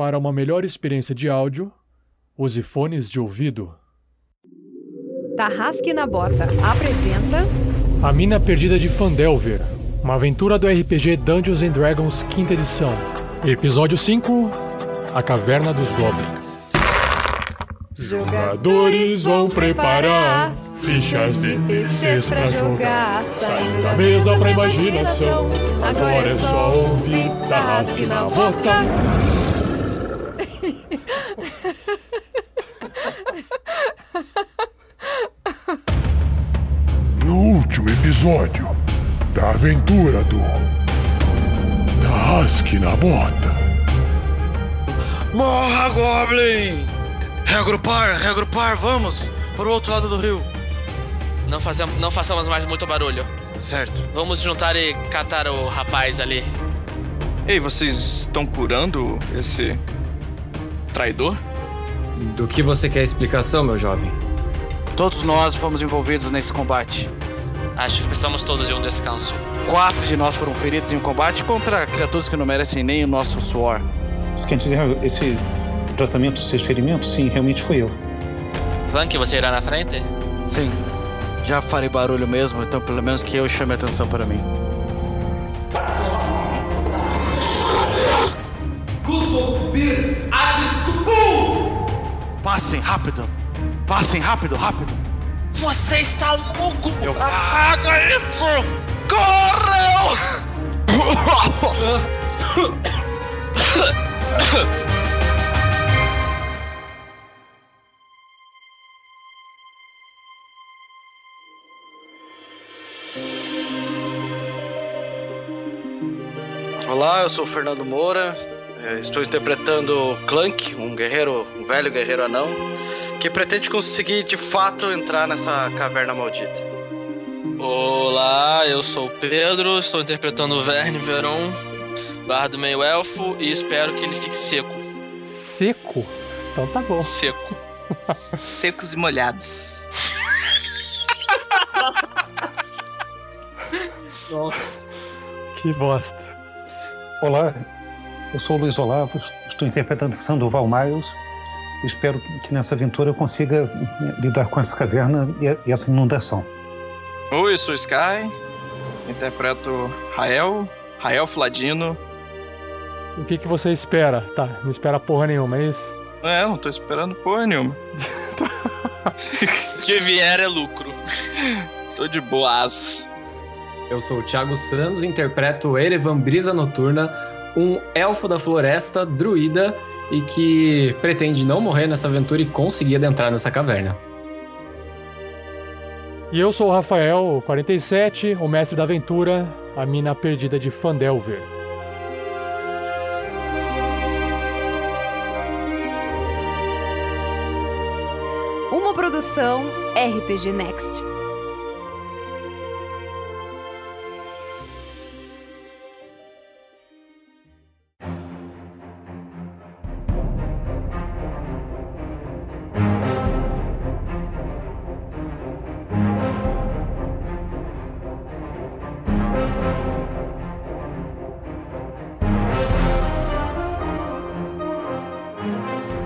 Para uma melhor experiência de áudio, use fones de ouvido. Tarrasque na Bota apresenta A Mina Perdida de Fandelver, uma aventura do RPG Dungeons and Dragons quinta edição. Episódio 5 A Caverna dos Goblins. Jogadores vão preparar fichas de terceiros pra jogar. Saindo da mesa pra imaginação. Agora é só ouvir Tarrasque na Bota. Episódio da aventura do Tarrasque na Bota. Morra, Goblin! Reagrupar, reagrupar, vamos! Para o outro lado do rio. Não, fazemos, não façamos mais muito barulho. Certo. Vamos juntar e catar o rapaz ali. Ei, vocês estão curando esse traidor? Do que você quer explicação, meu jovem? Todos nós fomos envolvidos nesse combate. Acho que precisamos todos de um descanso. Quatro de nós foram feridos em um combate contra criaturas que não merecem nem o nosso suor. Você quer dizer esse tratamento desses ferimentos? Sim, realmente foi eu. Flank, você irá na frente? Sim. Já farei barulho mesmo, então pelo menos que eu chame a atenção para mim. Passem rápido! Passem rápido, rápido! Você está louco! Eu- Apaga isso! Correu! Olá, eu sou o Fernando Moura. eh, Estou interpretando Clank, um guerreiro, um velho guerreiro anão, que pretende conseguir de fato entrar nessa caverna maldita. Olá, eu sou o Pedro, estou interpretando o Verne Veron, bardo meio elfo, e espero que ele fique seco. Seco? Então tá bom. Seco. Secos e molhados. Que bosta. Olá, eu sou o Luiz Olavo, estou interpretando Sandoval Miles. Espero que nessa aventura eu consiga lidar com essa caverna e essa inundação. Oi, eu sou Sky. Interpreto Rael, Rael Fladino. O que, que você espera? Tá, não espera porra nenhuma, é isso? É, não tô esperando porra nenhuma. O que vier é lucro. Tô de boas. Eu sou o Thiago Santos, interpreto Erevan Brisa Noturna, um elfo da floresta, druida, e que pretende não morrer nessa aventura e conseguir adentrar nessa caverna. E eu sou o Rafael, 47, o mestre da aventura, a mina perdida de Fandelver. uma produção RPG Next.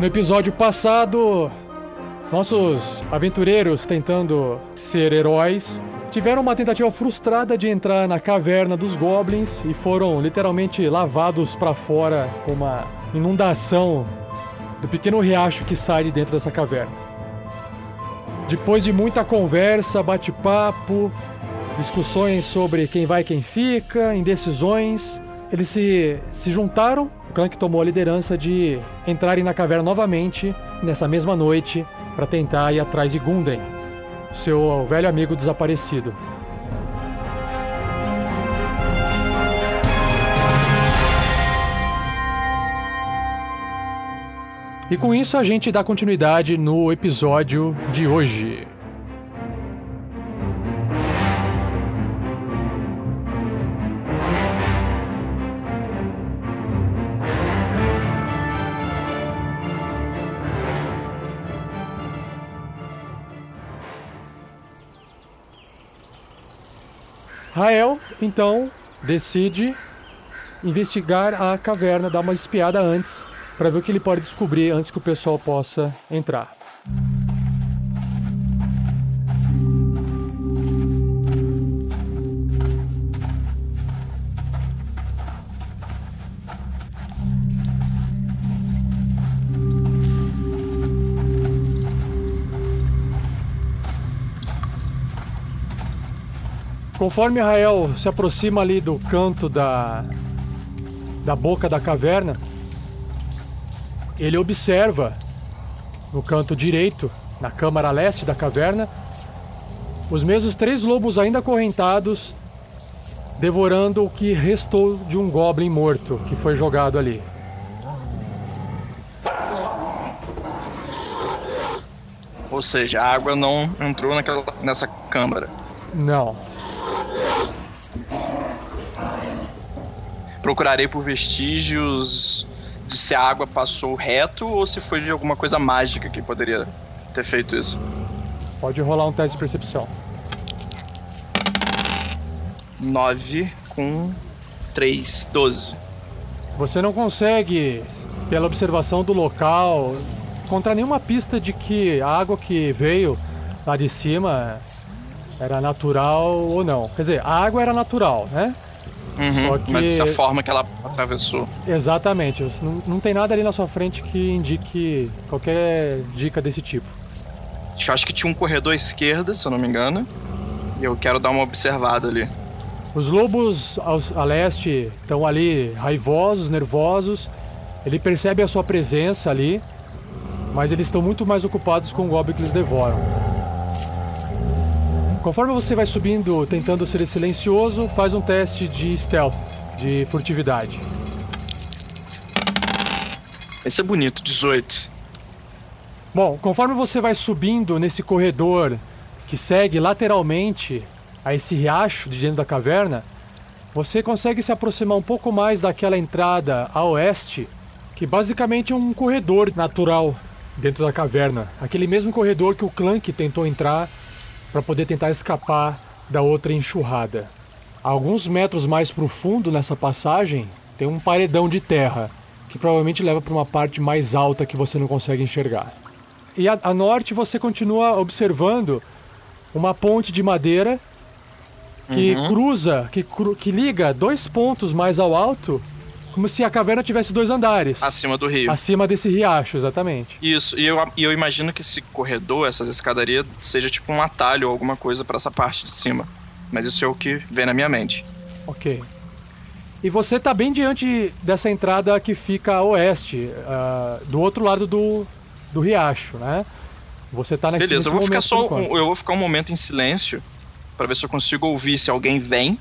No episódio passado, nossos aventureiros tentando ser heróis tiveram uma tentativa frustrada de entrar na caverna dos goblins e foram literalmente lavados para fora com uma inundação do pequeno riacho que sai de dentro dessa caverna. Depois de muita conversa, bate-papo, discussões sobre quem vai e quem fica, indecisões, eles se, se juntaram. Que tomou a liderança de entrarem na caverna novamente nessa mesma noite para tentar ir atrás de Gundren, seu velho amigo desaparecido. E com isso a gente dá continuidade no episódio de hoje. Rael, então, decide investigar a caverna, dar uma espiada antes para ver o que ele pode descobrir antes que o pessoal possa entrar. Conforme Rael se aproxima ali do canto da, da boca da caverna, ele observa no canto direito, na câmara leste da caverna, os mesmos três lobos ainda acorrentados, devorando o que restou de um goblin morto que foi jogado ali. Ou seja, a água não entrou naquela, nessa câmara. Não. Procurarei por vestígios de se a água passou reto ou se foi de alguma coisa mágica que poderia ter feito isso. Pode rolar um teste de percepção. 9 com 3, 12. Você não consegue, pela observação do local, encontrar nenhuma pista de que a água que veio lá de cima era natural ou não. Quer dizer, a água era natural, né? Uhum, que- Mas a forma que ela atravessou. Exatamente. Não, não tem nada ali na sua frente que indique qualquer dica desse tipo. Eu acho que tinha um corredor à esquerda, se eu não me engano. E eu quero dar uma observada ali. Os lobos aos- a leste estão ali raivosos, nervosos. Ele percebe a sua presença ali, mas eles estão muito mais ocupados com o goblin que eles devoram. Conforme você vai subindo, tentando ser silencioso, faz um teste de stealth, de furtividade. Esse é bonito, 18. Bom, conforme você vai subindo nesse corredor que segue lateralmente a esse riacho de dentro da caverna, você consegue se aproximar um pouco mais daquela entrada a oeste, que basicamente é um corredor natural dentro da caverna. Aquele mesmo corredor que o Clank tentou entrar para poder tentar escapar da outra enxurrada. A alguns metros mais pro fundo nessa passagem, tem um paredão de terra, que provavelmente leva para uma parte mais alta que você não consegue enxergar. E a, a norte você continua observando uma ponte de madeira que Uhum. cruza, que, cru- que liga dois pontos mais ao alto, como se a caverna tivesse dois andares. Acima do rio. Acima desse riacho, exatamente. Isso, e eu, e eu imagino que esse corredor, essas escadarias, seja tipo um atalho ou alguma coisa pra essa parte de cima. Mas isso é o que vem na minha mente. Ok. E você tá bem diante dessa entrada que fica a oeste, ah, do outro lado do, do riacho, né? Você tá nesse, Beleza, eu vou ficar só. um- eu vou ficar um momento em silêncio pra ver se eu consigo ouvir se alguém vem,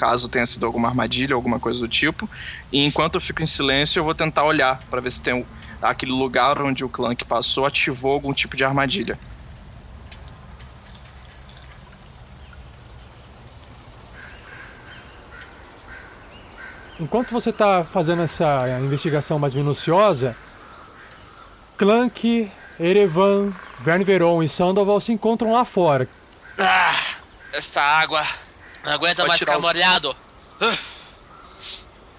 caso tenha sido alguma armadilha, alguma coisa do tipo. E enquanto eu fico em silêncio, eu vou tentar olhar pra ver se tem aquele lugar onde o Clank passou ativou algum tipo de armadilha. Enquanto você está fazendo essa investigação mais minuciosa, Clank, Erevan, Verne Veron e Sandoval se encontram lá fora. Ah, esta água não aguenta mais ficar molhado.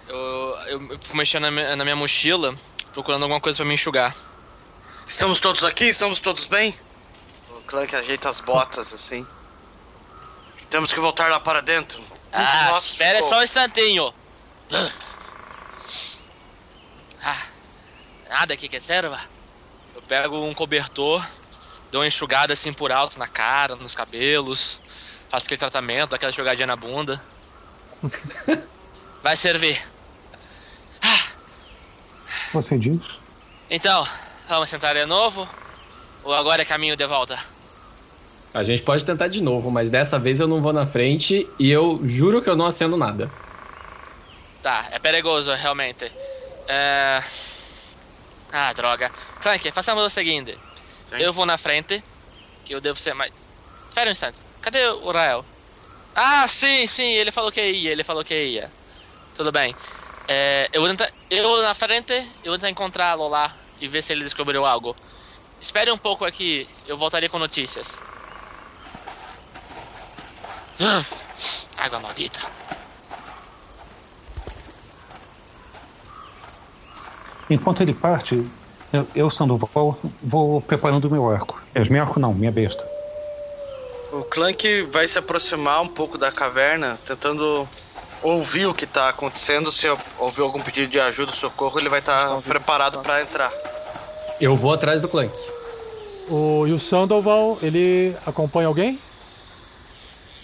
Eu, eu, eu fui mexendo na minha, na minha mochila, procurando alguma coisa pra me enxugar. Estamos todos aqui? Estamos todos bem? O Clank ajeita as botas assim. Temos que voltar lá para dentro. Ah, Nossa, espere ficou. só um instantinho. Ah, nada aqui que serva. Eu pego um cobertor, dou uma enxugada assim por alto na cara, nos cabelos, faço aquele tratamento, aquela jogadinha na bunda. Vai servir. Você diz? Então, vamos sentar de novo? Ou agora é caminho de volta? A gente pode tentar de novo, mas dessa vez eu não vou na frente e eu juro que eu não acendo nada. Tá, é perigoso, realmente. É... Ah, droga. Clank, façamos o seguinte. Eu vou na frente, que eu devo ser mais... Espera um instante. Cadê o Rael? Ah, sim, sim, ele falou que ia, ele falou que ia. Tudo bem. É, eu vou tentar... Eu na frente, eu vou tentar encontrá-lo lá e ver se ele descobriu algo. Espere um pouco aqui, eu voltarei com notícias. Ah, Água maldita. Enquanto ele parte, eu, eu Sandoval, vou preparando o meu arco. É, meu arco não, minha besta. O Clank vai se aproximar um pouco da caverna, tentando ouvir o que tá acontecendo. Se ouvir algum pedido de ajuda, socorro, ele vai estar preparado para entrar. Eu vou atrás do Clank. O, e o Sandoval, ele acompanha alguém?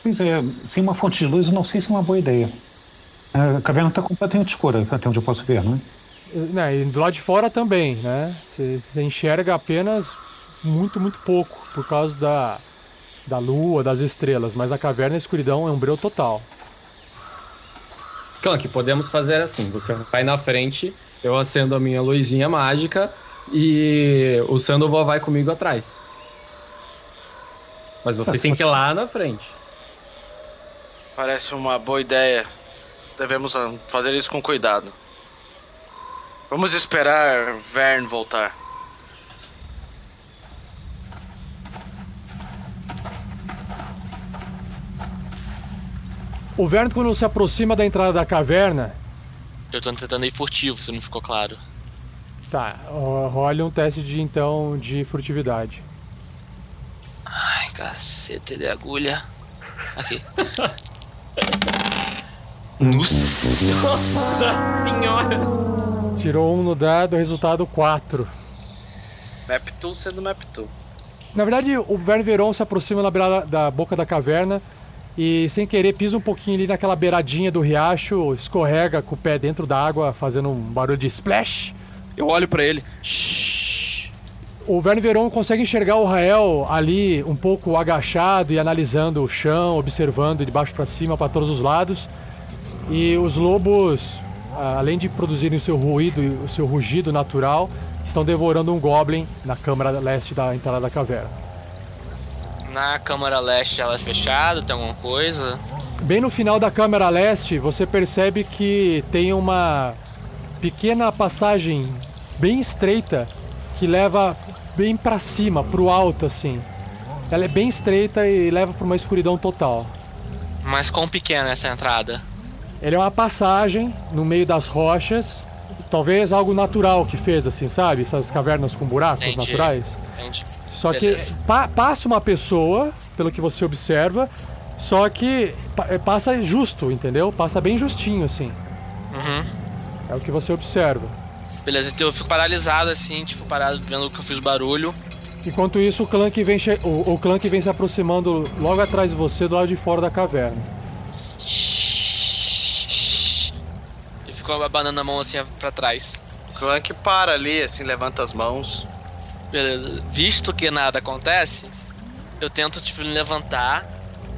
Pois é, sem uma fonte de luz, eu não sei se é uma boa ideia. A caverna está completamente escura, até onde eu posso ver, né? Né, e do lado de fora também, né? Você enxerga apenas muito, muito pouco por causa da, da lua, das estrelas, mas a caverna a escuridão é um breu total. Clank, podemos fazer assim: você vai na frente, eu acendo a minha luzinha mágica e o Sandoval vai comigo atrás. Mas você Mas tem que ir lá na frente. Parece uma boa ideia. Devemos ah, fazer isso com cuidado. Vamos esperar Vern voltar. O Vern, quando se aproxima da entrada da caverna, Eu tô tentando ir furtivo, se não ficou claro. tá, ó, rola um teste de então de furtividade. Ai, cacete de agulha. Aqui. Nossa senhora! Tirou um no dado, resultado 4. Maptu sendo Maptu. Na verdade, o Vern Veron se aproxima na beirada da boca da caverna e, sem querer, pisa um pouquinho ali naquela beiradinha do riacho, escorrega com o pé dentro da água, fazendo um barulho de splash. Eu olho pra ele. O Verne Veron consegue enxergar o Rael ali um pouco agachado e analisando o chão, observando de baixo para cima para todos os lados. E os lobos, além de produzirem o seu ruído e o seu rugido natural, estão devorando um goblin na câmara leste da entrada da caverna. Na câmara leste ela é fechada, tem alguma coisa? Bem no final da câmara leste, você percebe que tem uma pequena passagem bem estreita que leva bem para cima, pro alto assim. Ela é bem estreita e leva para uma escuridão total. Mas quão pequena é essa entrada? Ele é uma passagem no meio das rochas, talvez algo natural que fez assim, sabe? Essas cavernas com buracos Entendi. naturais. Entende? Só Beleza. que pa- passa uma pessoa, pelo que você observa, só que pa- é, passa justo, entendeu? Passa bem justinho assim. Uhum. É o que você observa. Beleza, então eu fico paralisado assim, tipo, parado vendo que eu fiz barulho. Enquanto isso, o Clank vem, che- o, o Clank vem se aproximando logo atrás de você, do lado de fora da caverna. E fico abanando a mão assim pra trás. Clank para ali, assim, levanta as mãos. Beleza. Visto que nada acontece, eu tento, tipo, me levantar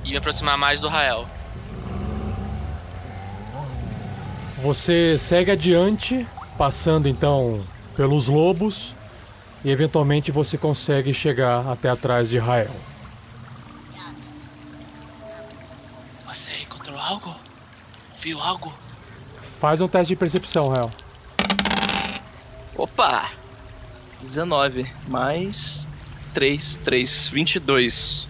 e me aproximar mais do Rael. Você segue adiante, passando então pelos lobos, e eventualmente você consegue chegar até atrás de Rael. Você encontrou algo? Viu algo? Faz um teste de percepção, Rael. Opa! 19 mais 3, 3, 22.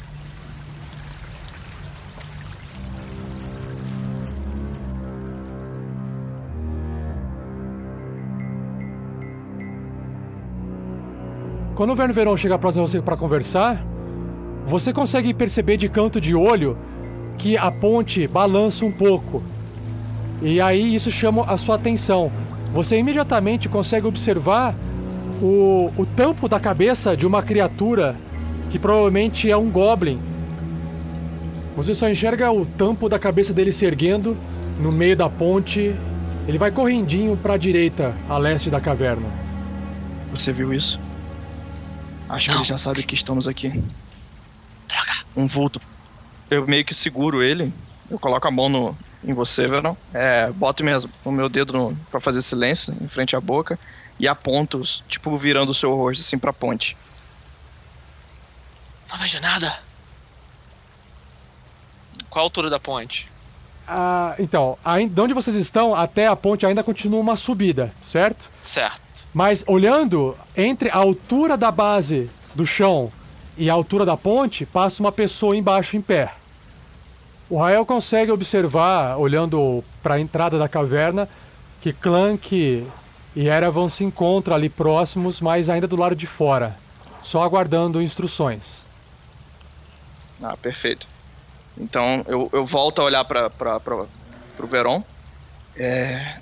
Quando o Verno Verão chega próximo você para conversar, você consegue perceber de canto de olho que a ponte balança um pouco. E aí isso chama a sua atenção. Você imediatamente consegue observar o, o tampo da cabeça de uma criatura que provavelmente é um goblin. Você só enxerga o tampo da cabeça dele se erguendo no meio da ponte. Ele vai correndinho para a direita, a leste da caverna. Você viu isso? Acho que Não. ele já sabe que estamos aqui. Droga! Um vulto. Eu meio que seguro ele. Eu coloco a mão no, em você, Verão. É, boto minhas, o meu dedo no, pra fazer silêncio em frente à boca. E aponto, tipo, virando o seu rosto assim pra ponte. Não vejo nada. Qual a altura da ponte? Ah, então, aí, de onde vocês estão até a ponte ainda continua uma subida, certo? Certo. Mas olhando entre a altura da base do chão e a altura da ponte, passa uma pessoa embaixo em pé. O Rael consegue observar, olhando para a entrada da caverna, que Clank e Erevan se encontra ali próximos, mas ainda do lado de fora, só aguardando instruções. Ah, perfeito. Então eu, eu volto a olhar para o Veron. É...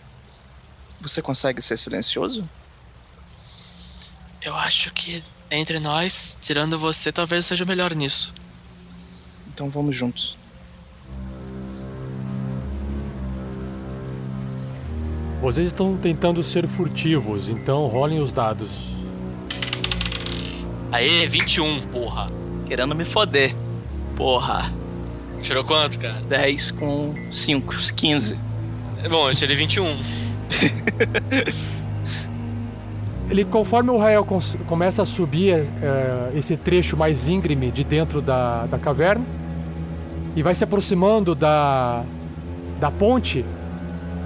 Você consegue ser silencioso? Eu acho que entre nós, tirando você, talvez seja o melhor nisso. Então vamos juntos. Vocês estão tentando ser furtivos, então rolem os dados. Aê, 21, porra. Querendo me foder. Porra. Tirou quanto, cara? 10 com 5, 15. Bom, eu tirei 21. Ele, conforme o Rael começa a subir eh, esse trecho mais íngreme de dentro da, da caverna e vai se aproximando da, da ponte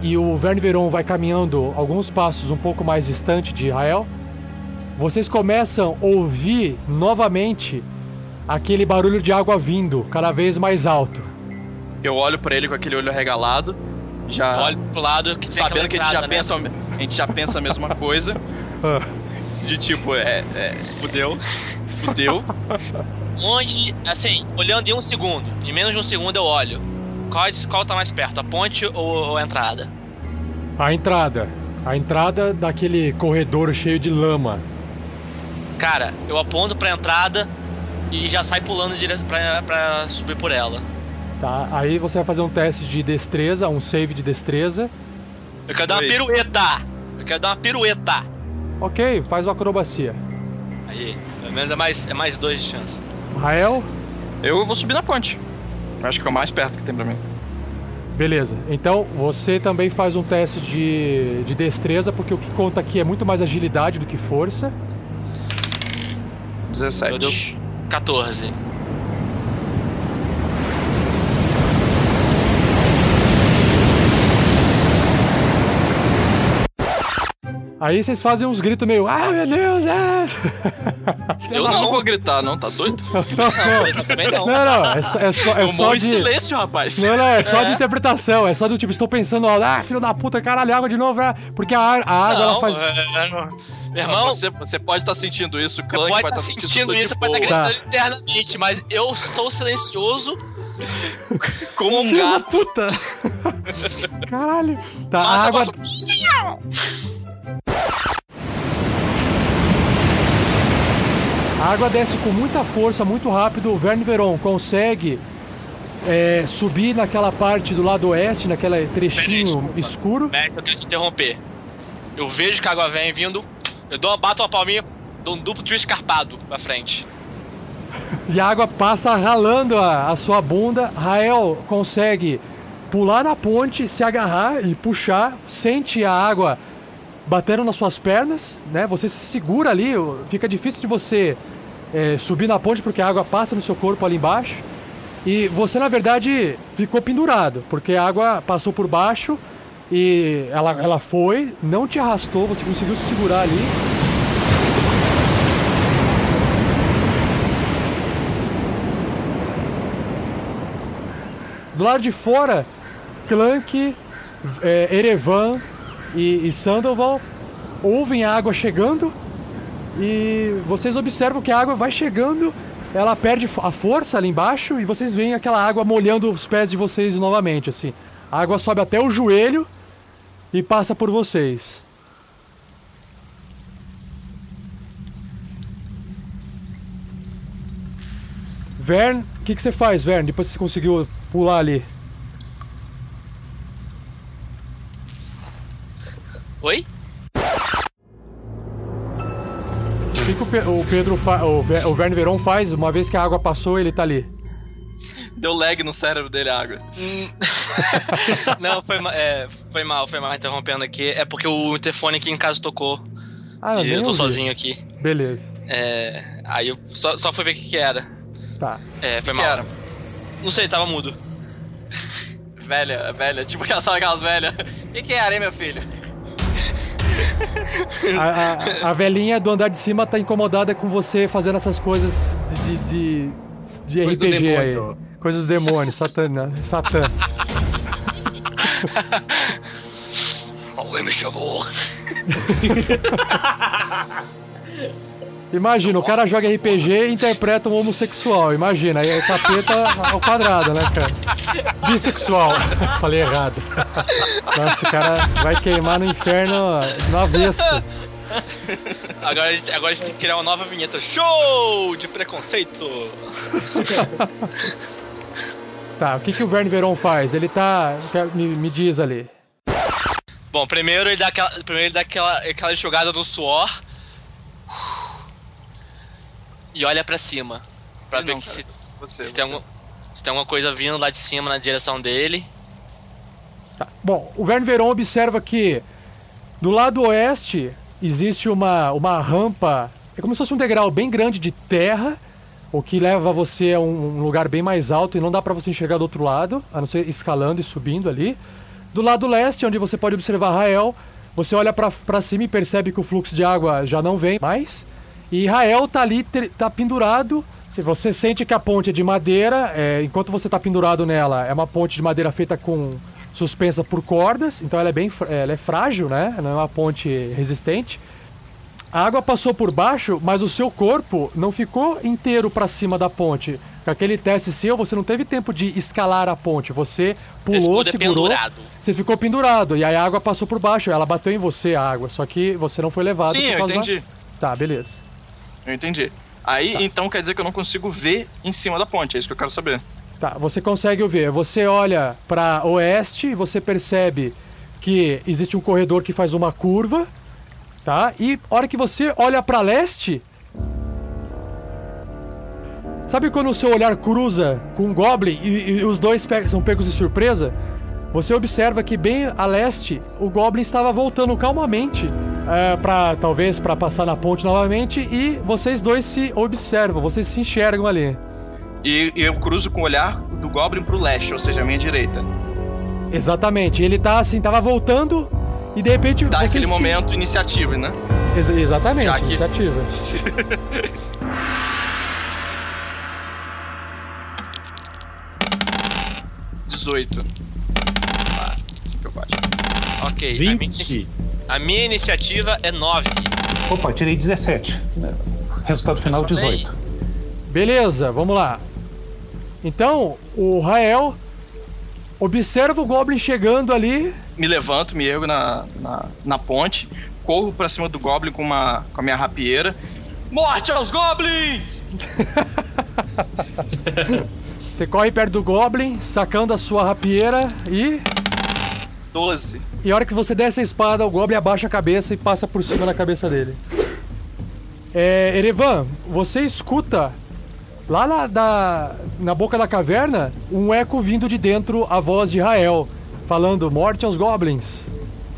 e o Verne Veron vai caminhando alguns passos um pouco mais distante de Rael, vocês começam a ouvir novamente aquele barulho de água vindo cada vez mais alto. Eu olho pra ele com aquele olho regalado, já Olha pro lado que sabendo que a gente, já né? pensa, a gente já pensa a mesma coisa. De tipo, é. é Fudeu. fudeu. Onde, assim, olhando em um segundo, em menos de um segundo eu olho. Qual, qual tá mais perto, a ponte ou, ou a entrada? A entrada. A entrada daquele corredor cheio de lama. Cara, eu aponto pra entrada e já sai pulando direto pra, pra subir por ela. Tá? Aí você vai fazer um teste de destreza, um save de destreza. Eu quero dar uma pirueta! Eu quero dar uma pirueta! Ok, faz uma acrobacia. Aí, pelo menos é mais, é mais dois de chance. Rael, Eu vou subir na ponte. Acho que é o mais perto que tem pra mim. beleza. Então você também faz um teste de, de destreza, porque o que conta aqui é muito mais agilidade do que força. 17. 14. Aí vocês fazem uns gritos meio. Ah, meu Deus! Ah! Eu não vou gritar, não, tá doido? Não, não. Não, não, é só, é só, é só de. silêncio, rapaz. Não, não, é só de interpretação. É só do tipo, estou pensando, ó, ah, filho da puta, caralho, água de novo, ah, porque a, a água ela Não, faz. é- Meu irmão, Você, você pode estar sentindo isso, o Você Clank pode estar estar sentindo isso, de pode estar boa. gritando internamente, mas eu estou silencioso. como um gato. puta! Caralho. Tá, Mas água. posso- A água desce com muita força, muito rápido. O Verne Veron consegue é, subir naquela parte do lado oeste, naquele trechinho escuro. Mestre, eu quero te interromper. Eu vejo que a água vem vindo, eu dou uma, bato uma palminha, dou um duplo twist escarpado pra frente. E a água passa ralando a, a sua bunda. Rael consegue pular na ponte, se agarrar e puxar. Sente a água batendo nas suas pernas, né? Você se segura ali, fica difícil de você é, subir na ponte porque a água passa no seu corpo ali embaixo. E você, na verdade, ficou pendurado, porque a água passou por baixo e ela, ela foi, não te arrastou, você conseguiu se segurar ali. Do lado de fora, Clank, é, Erevan e, e Sandoval ouvem a água chegando e vocês observam que a água vai chegando, ela perde a força ali embaixo e vocês veem aquela água molhando os pés de vocês novamente, assim. A água sobe até o joelho e passa por vocês. Vern, o que, que você faz, Vern, depois que você conseguiu pular ali? Oi? O que, que o, Pe- o Pedro fa- o, o Verne Veron faz uma vez que a água passou ele tá ali? Deu lag no cérebro dele a água. Não, foi, ma- é, foi mal, foi mal interrompendo aqui. É porque o interfone aqui em casa tocou. Ah, e nem eu tô ouvi. sozinho aqui. Beleza, É, aí eu só, só fui ver o que, que era. tá. É, foi Que mal. era? Não sei, tava mudo. Velha, velha, tipo aquelas, sabe aquelas velhas. O que, que era, hein, meu filho? A, a- a velhinha do andar de cima tá incomodada com você fazendo essas coisas de, de, de Coisa do RPG aí. demônio. Coisas do demônio, satana, satã. Alguém me chamou. Imagina, o cara joga RPG e interpreta um homossexual. Imagina, aí é capeta ao quadrado, né, cara? Bissexual. Falei errado. Nossa, o cara vai queimar no inferno no avesso. Agora a, gente, agora a gente tem que criar uma nova vinheta. Show de preconceito! Tá, o que, que o Verne Veron faz? Ele tá. Me, me diz ali. Bom, primeiro ele dá aquela, primeiro ele dá aquela, aquela jogada no suor. E olha pra cima. Pra ver Não, se, Você, se, você. tem algum- se tem alguma coisa vindo lá de cima na direção dele. Tá. Bom, o Verne Veron observa que do lado oeste existe uma, uma rampa, é como se fosse um degrau bem grande de terra, o que leva você a um, um lugar bem mais alto e não dá pra você enxergar do outro lado, a não ser escalando e subindo ali. Do lado leste, onde você pode observar Rael, você olha pra cima e percebe que o fluxo de água já não vem mais. E Rael tá ali, tá pendurado. Se você sente que a ponte é de madeira, é, enquanto você tá pendurado nela, é uma ponte de madeira feita com suspensa por cordas, então ela é bem, ela é frágil, né? Não é uma ponte resistente. A água passou por baixo, mas o seu corpo não ficou inteiro para cima da ponte. Com aquele teste seu, você não teve tempo de escalar a ponte. Você pulou, ficou segurou, dependurado. você ficou pendurado e aí a água passou por baixo. Ela bateu em você a água, só que você não foi levado. Sim, por eu causa da- entendi. Tá, beleza. Eu entendi. Aí, Tá. então quer dizer que eu não consigo ver em cima da ponte, é isso que eu quero saber. Tá, você consegue ver. Você olha para oeste e você percebe que existe um corredor que faz uma curva, tá? E a hora que você olha para leste, sabe quando o seu olhar cruza com um goblin e, e os dois pe- são pegos de surpresa? Você observa que bem a leste o goblin estava voltando calmamente é, para talvez para passar na ponte novamente e vocês dois se observam, vocês se enxergam ali. E, e eu cruzo com o olhar do Goblin pro leste, ou seja, a minha direita. Exatamente. Ele tá assim, tava voltando e de repente. Dá aquele se- momento iniciativa, né? Ex- exatamente, Já que- iniciativa. Dezoito. Ah. Ok. A minha, 20. A minha iniciativa é 9. Opa, tirei 17. Resultado final, Eu só dei. 18. Beleza, vamos lá. Então, o Rael observa o Goblin chegando ali. Me levanto, me ergo na, na, na ponte, corro pra cima do Goblin com, uma, com a minha rapieira. Morte aos Goblins! Você corre perto do Goblin, sacando a sua rapieira e. Doze. E a hora que você desce a espada, o Goblin abaixa a cabeça e passa por cima da cabeça dele. É, Erevan, você escuta lá na, da- na boca da caverna um eco vindo de dentro a voz de Rael, falando morte aos Goblins.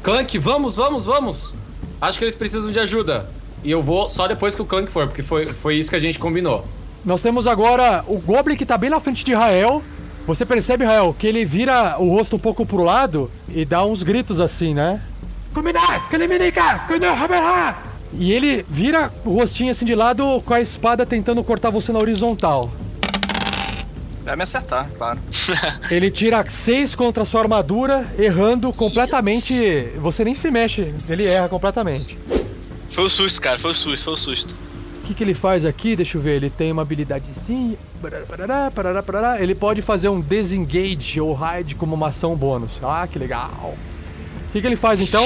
Clank, vamos, vamos, vamos! Acho que eles precisam de ajuda. E eu vou só depois que o Clank for, porque foi, foi isso que a gente combinou. Nós temos agora o Goblin que tá bem na frente de Rael. Você percebe, Rael, que ele vira o rosto um pouco pro lado e dá uns gritos assim, né? Combinar! E ele vira o rostinho assim de lado com a espada tentando cortar você na horizontal. Vai me acertar, claro. Ele tira seis contra a sua armadura, errando completamente. Você nem se mexe, ele erra completamente. Foi o susto, cara. Foi o susto, foi o susto. O que, que ele faz aqui? Deixa eu ver. Ele tem uma parará, parará. Ele pode fazer um disengage ou hide como uma ação bônus. Ah, que legal. O que, que ele faz então?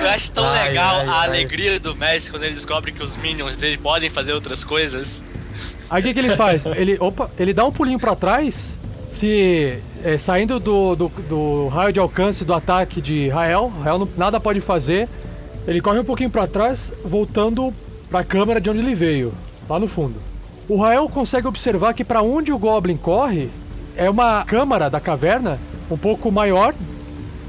Eu acho tão Ai, legal ai, a ai. alegria do Messi quando ele descobre que os minions dele podem fazer outras coisas. Aí o que, que ele faz? Ele, opa, ele dá um pulinho pra trás. Se é, saindo do, do, do raio de alcance do ataque de Rael, Rael não, nada pode fazer. Ele corre um pouquinho pra trás, voltando pra câmera de onde ele veio, lá no fundo. O Rael consegue observar que pra onde o Goblin corre é uma câmara da caverna um pouco maior.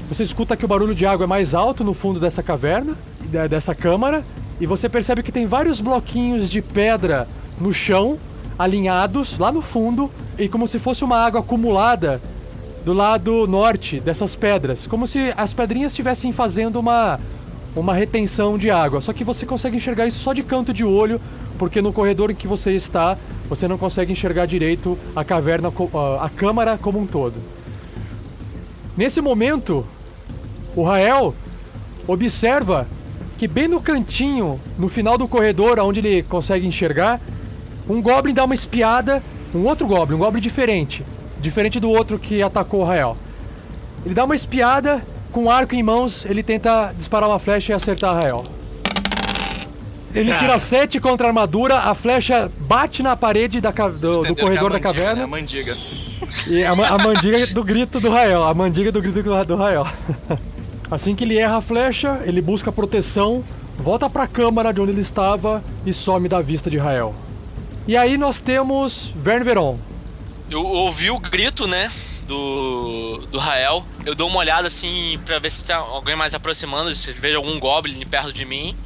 Você escuta que o barulho de água é mais alto no fundo dessa caverna, de- dessa câmara, e você percebe que tem vários bloquinhos de pedra no chão, alinhados lá no fundo, e como se fosse uma água acumulada do lado norte dessas pedras, como se as pedrinhas estivessem fazendo uma uma retenção de água. Só que você consegue enxergar isso só de canto de olho, porque no corredor em que você está, você não consegue enxergar direito a caverna, a câmara como um todo. Nesse momento, O Rael observa que bem no cantinho, no final do corredor, onde ele consegue enxergar, um Goblin dá uma espiada, um outro Goblin, um Goblin diferente, diferente do outro que atacou o Rael. Ele dá uma espiada, com um arco em mãos, ele tenta disparar uma flecha e acertar Rael. Ele Cara. tira 7 contra a armadura, a flecha bate na parede da ca- do, do é corredor a da mandiga, caverna. né? A mandiga. E a, a mandiga do grito do Rael, a mandiga do grito do, do Rael. Assim que ele erra a flecha, ele busca proteção, volta pra câmara de onde ele estava e some da vista de Rael. E aí nós temos Verne Veron. Eu ouvi o grito, né? Do, do Rael. Eu dou uma olhada assim pra ver se tá alguém mais aproximando, se vejo algum Goblin perto de mim.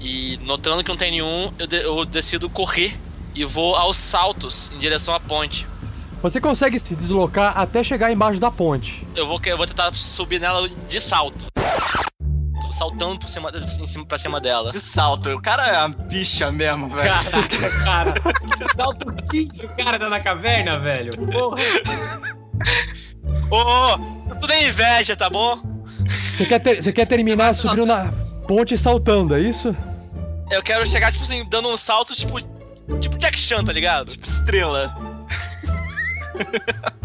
E notando que não tem nenhum, eu, de- eu decido correr e vou aos saltos em direção à ponte. Você consegue se deslocar até chegar embaixo da ponte. Eu vou, eu vou tentar subir nela de salto. Tô saltando por cima, em cima, pra cima dela. De salto. O cara é uma bicha mesmo, velho. Caraca, cara. Salto 15 o cara tá na caverna, velho. Porra. Ô, ô, isso tudo é inveja, tá bom? Você quer, ter- você quer terminar subindo na ponte e saltando, é isso? Eu quero chegar, tipo assim, dando um salto, tipo. Tipo Jack Chan, tá ligado? Tipo estrela.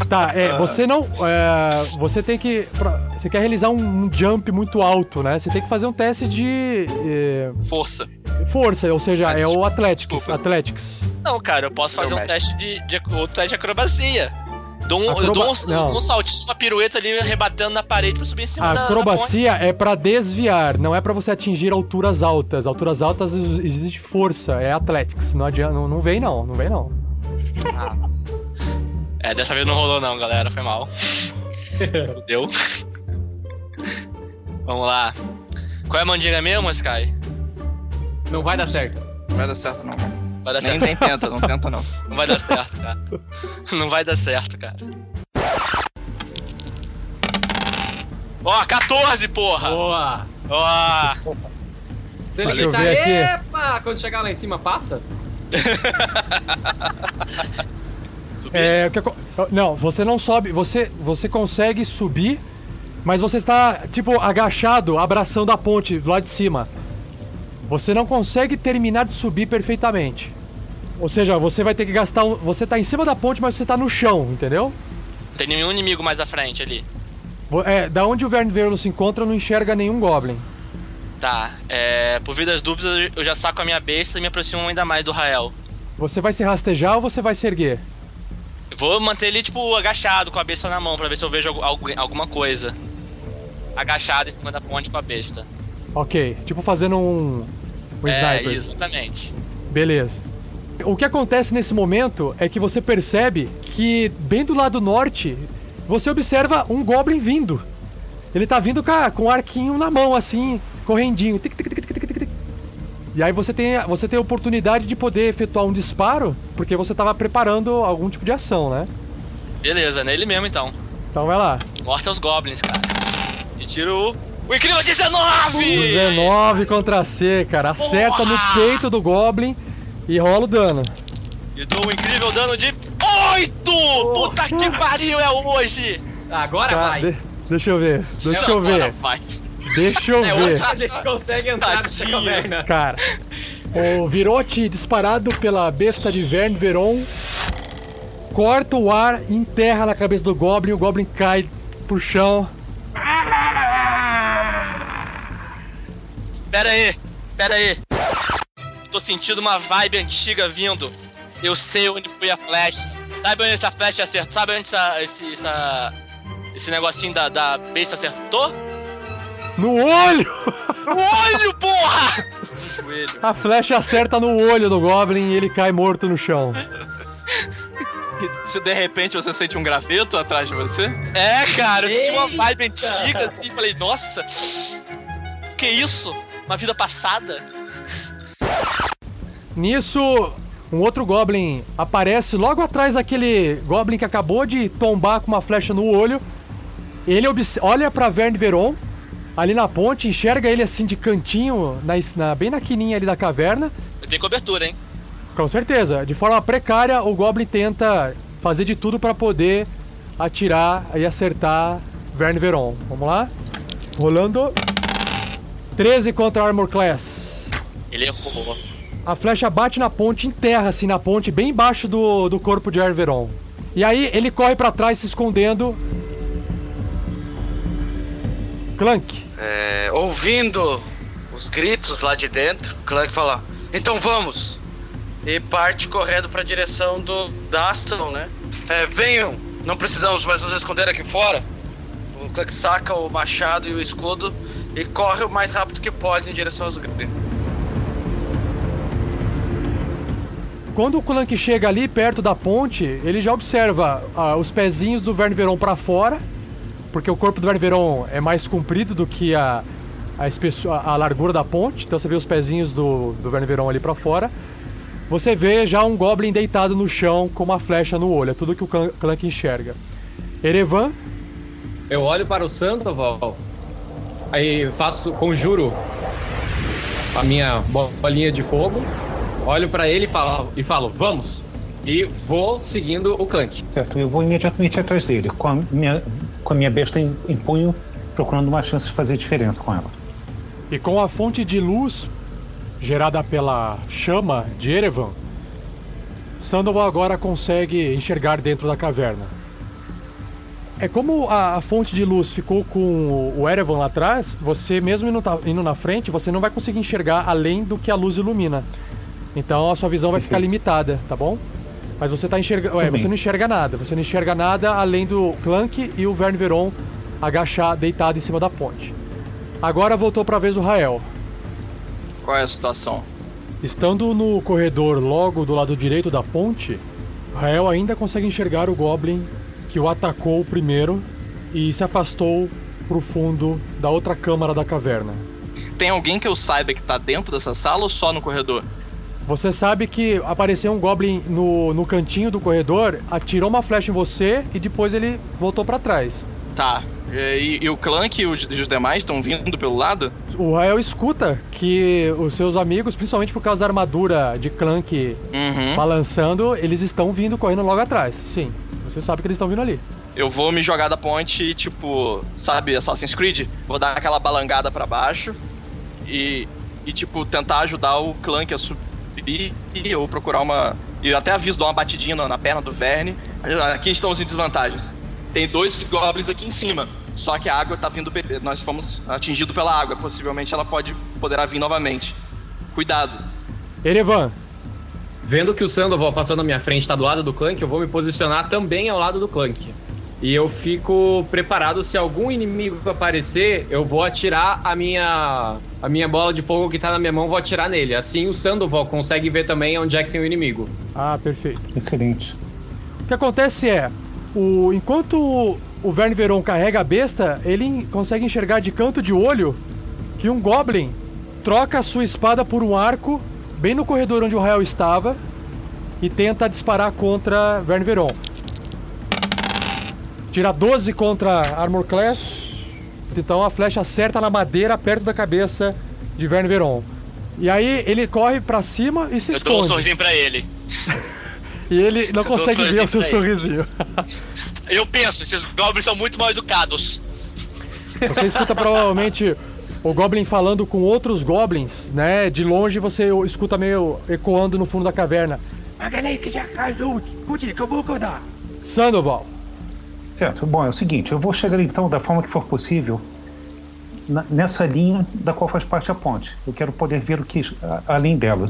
Tá, é, você não. é, você tem que. pra- Você quer realizar um, um jump muito alto, né? Você tem que fazer um teste de. é, Força. força, ou seja, Ah, é o desculpa, Athletics. Athletics. Não, cara, eu posso fazer um teste de, de. outro teste de acrobacia. Dou um, eu Acroba- dou um, não. dou um saltinho, uma pirueta ali, rebatendo na parede pra subir em cima A da, da acrobacia é pra desviar, não é pra você atingir alturas altas. Alturas altas ex- existe força, é athletics. Não adianta, não, não vem não, não vem não. ponte. É, dessa vez não rolou não, galera, foi mal. Deu. Vamos lá. Qual é a mandiga mesmo, Sky? Não vai dar certo. Não vai dar certo, não. Vai dar Nem, certo. nem tenta, não tenta, não. Não vai dar certo, cara. Não vai dar certo, cara. Ó, 14, porra! Boa. Ó! Se ele gritar, epa, quando chegar lá em cima, passa? É, o que não, você não sobe, você, você consegue subir, mas você está, tipo, agachado, abraçando a ponte do lado de cima. Você não consegue terminar de subir perfeitamente. Ou seja, você vai ter que gastar. um- Você tá em cima da ponte, mas você tá no chão, entendeu? Não tem nenhum inimigo mais à frente ali. É, da onde o Verne Verlo se encontra, não enxerga nenhum Goblin. Tá, é. Por vida das dúvidas, eu já saco a minha besta e me aproximo ainda mais do Rael. Você vai se rastejar ou você vai se erguer? Vou manter ele, tipo, agachado com a besta na mão pra ver se eu vejo algu- alguma coisa. Agachado em cima da ponte com a besta. Ok, tipo fazendo um. Um é, sniper. exatamente. Beleza. O que acontece nesse momento é que você percebe que bem do lado norte você observa um Goblin vindo. Ele tá vindo com, um arquinho na mão, assim, correndinho. Tic, tic, tic. E aí você tem, a- você tem a oportunidade de poder efetuar um disparo, porque você tava preparando algum tipo de ação, né? Beleza, nele mesmo então. Então vai lá. Morte aos goblins, cara. E tiro o incrível 19! 19 contra C, cara. Acerta no Porra! peito do Goblin e rola o dano. E dou um incrível dano de 8! Puta que pariu é hoje! Agora Tá, vai. de- deixa eu ver. Deixa eu Agora ver. vai. Deixa eu É ver. hoje a gente consegue entrar nessa Tadinho. caverna. Cara, o virote disparado pela besta de Verne Veron corta o ar, enterra na cabeça do Goblin, o Goblin cai pro chão. Pera aí, pera aí. Tô sentindo uma vibe antiga vindo. Eu sei onde foi a flecha. Sabe onde essa flecha acertou? Sabe onde essa, esse, essa, esse negocinho da, da besta acertou? No olho! No olho, porra! Joelho. A flecha acerta no olho do Goblin e ele cai morto no chão. Se de repente você sente um graveto atrás de você, É, cara, eu senti uma vibe antiga assim. Falei, nossa, que isso? Uma vida passada? Nisso, um outro Goblin aparece logo atrás daquele Goblin que acabou de tombar com uma flecha no olho. Ele olha pra Verne Veron, ali na ponte, enxerga ele assim de cantinho, na, na- bem na quininha ali da caverna. Tenho cobertura, hein? Com certeza, de forma precária, o Goblin tenta fazer de tudo pra poder atirar e acertar Verne Veron. Vamos lá? Rolando. 13 contra Armor Class. Ele errou. A flecha bate na ponte, enterra assim na ponte, bem embaixo do, do corpo de Arveron. E aí ele corre pra trás se escondendo. Clank. É, ouvindo os gritos lá de dentro, Clank fala: Então vamos! E parte correndo pra direção do, da ação, né? É, venham! Não precisamos mais nos esconder aqui fora. O Clank saca o machado e o escudo e corre o mais rápido que pode em direção aos gritos. Quando o Clank chega ali perto da ponte, ele já observa ah, os pezinhos do Verne Veron pra fora, porque o corpo do Verne Veron é mais comprido do que a, a, a- largura da ponte, então você vê os pezinhos do, do Verne Veron ali pra fora. Você vê já um Goblin deitado no chão com uma flecha no olho, é tudo que o Clan- Clank enxerga. Erevan, Eu olho para o Sandoval, aí faço, conjuro a minha bolinha de fogo, olho para ele e falo, e falo, vamos. E vou seguindo o Clank. Certo, eu vou imediatamente atrás dele, com a minha, com a minha besta em, em punho, procurando uma chance de fazer diferença com ela. E com a fonte de luz gerada pela chama de Erevan, Sandoval agora consegue enxergar dentro da caverna. É como a, a fonte de luz ficou com o, o Erevan lá atrás, você mesmo indo, ta- indo na frente, você não vai conseguir enxergar além do que a luz ilumina. Então a sua visão vai ficar Perfeito. limitada, tá bom? Mas você tá enxergando. Você não enxerga nada. Você não enxerga nada além do Clank e o Verne Veron agachar, deitado em cima da ponte. Agora voltou pra vez o Rael. Qual é a situação? Estando no corredor logo do lado direito da ponte, Rael ainda consegue enxergar o Goblin que o atacou primeiro e se afastou pro fundo da outra câmara da caverna. Tem alguém que eu saiba que tá dentro dessa sala ou só no corredor? Você sabe que apareceu um Goblin no, no cantinho do corredor, atirou uma flecha em você e depois ele voltou pra trás. Tá. E, e o Clank e os, e os demais estão vindo pelo lado? O Rael escuta que os seus amigos, principalmente por causa da armadura de Clank Uhum. balançando, eles estão vindo correndo logo atrás. Sim, você sabe que eles estão vindo ali. Eu vou me jogar da ponte e, tipo, sabe, Assassin's Creed? Vou dar aquela balangada pra baixo e, e tipo, tentar ajudar o Clank a subir e ou procurar uma. E eu até aviso, dar uma batidinha na, na perna do Verne. Aqui estamos em desvantagens. Tem dois goblins aqui em cima. Só que a água tá vindo. Nós fomos atingidos pela água. Possivelmente ela pode poderá vir novamente. Cuidado. Erevan, Vendo que o Sandoval passando na minha frente está do lado do Clank, eu vou me posicionar também ao lado do Clank. E eu fico preparado se algum inimigo aparecer, eu vou atirar a minha a minha bola de fogo que tá na minha mão, vou atirar nele. Assim o Sandoval consegue ver também onde é que tem o inimigo. Ah, perfeito. Excelente. O que acontece é, o, enquanto o, Verne Veron carrega a besta, ele consegue enxergar de canto de olho que um Goblin troca a sua espada por um arco bem no corredor onde o Rael estava e tenta disparar contra Verne Veron. Tira 12 contra Armor Class, então a flecha acerta na madeira perto da cabeça de Verne Veron. E aí ele corre pra cima e se Eu dou um esconde. sorrisinho pra ele. E ele não um consegue ver o seu sorrisinho sorrisinho. Eu penso, esses goblins são muito mal educados. Você escuta provavelmente o Goblin falando com outros Goblins, né? De longe você escuta meio ecoando no fundo da caverna. Sandoval, Certo, bom, é o seguinte, eu vou chegar então da forma que for possível na- nessa linha da qual faz parte a ponte. Eu quero poder ver o que a- além dela.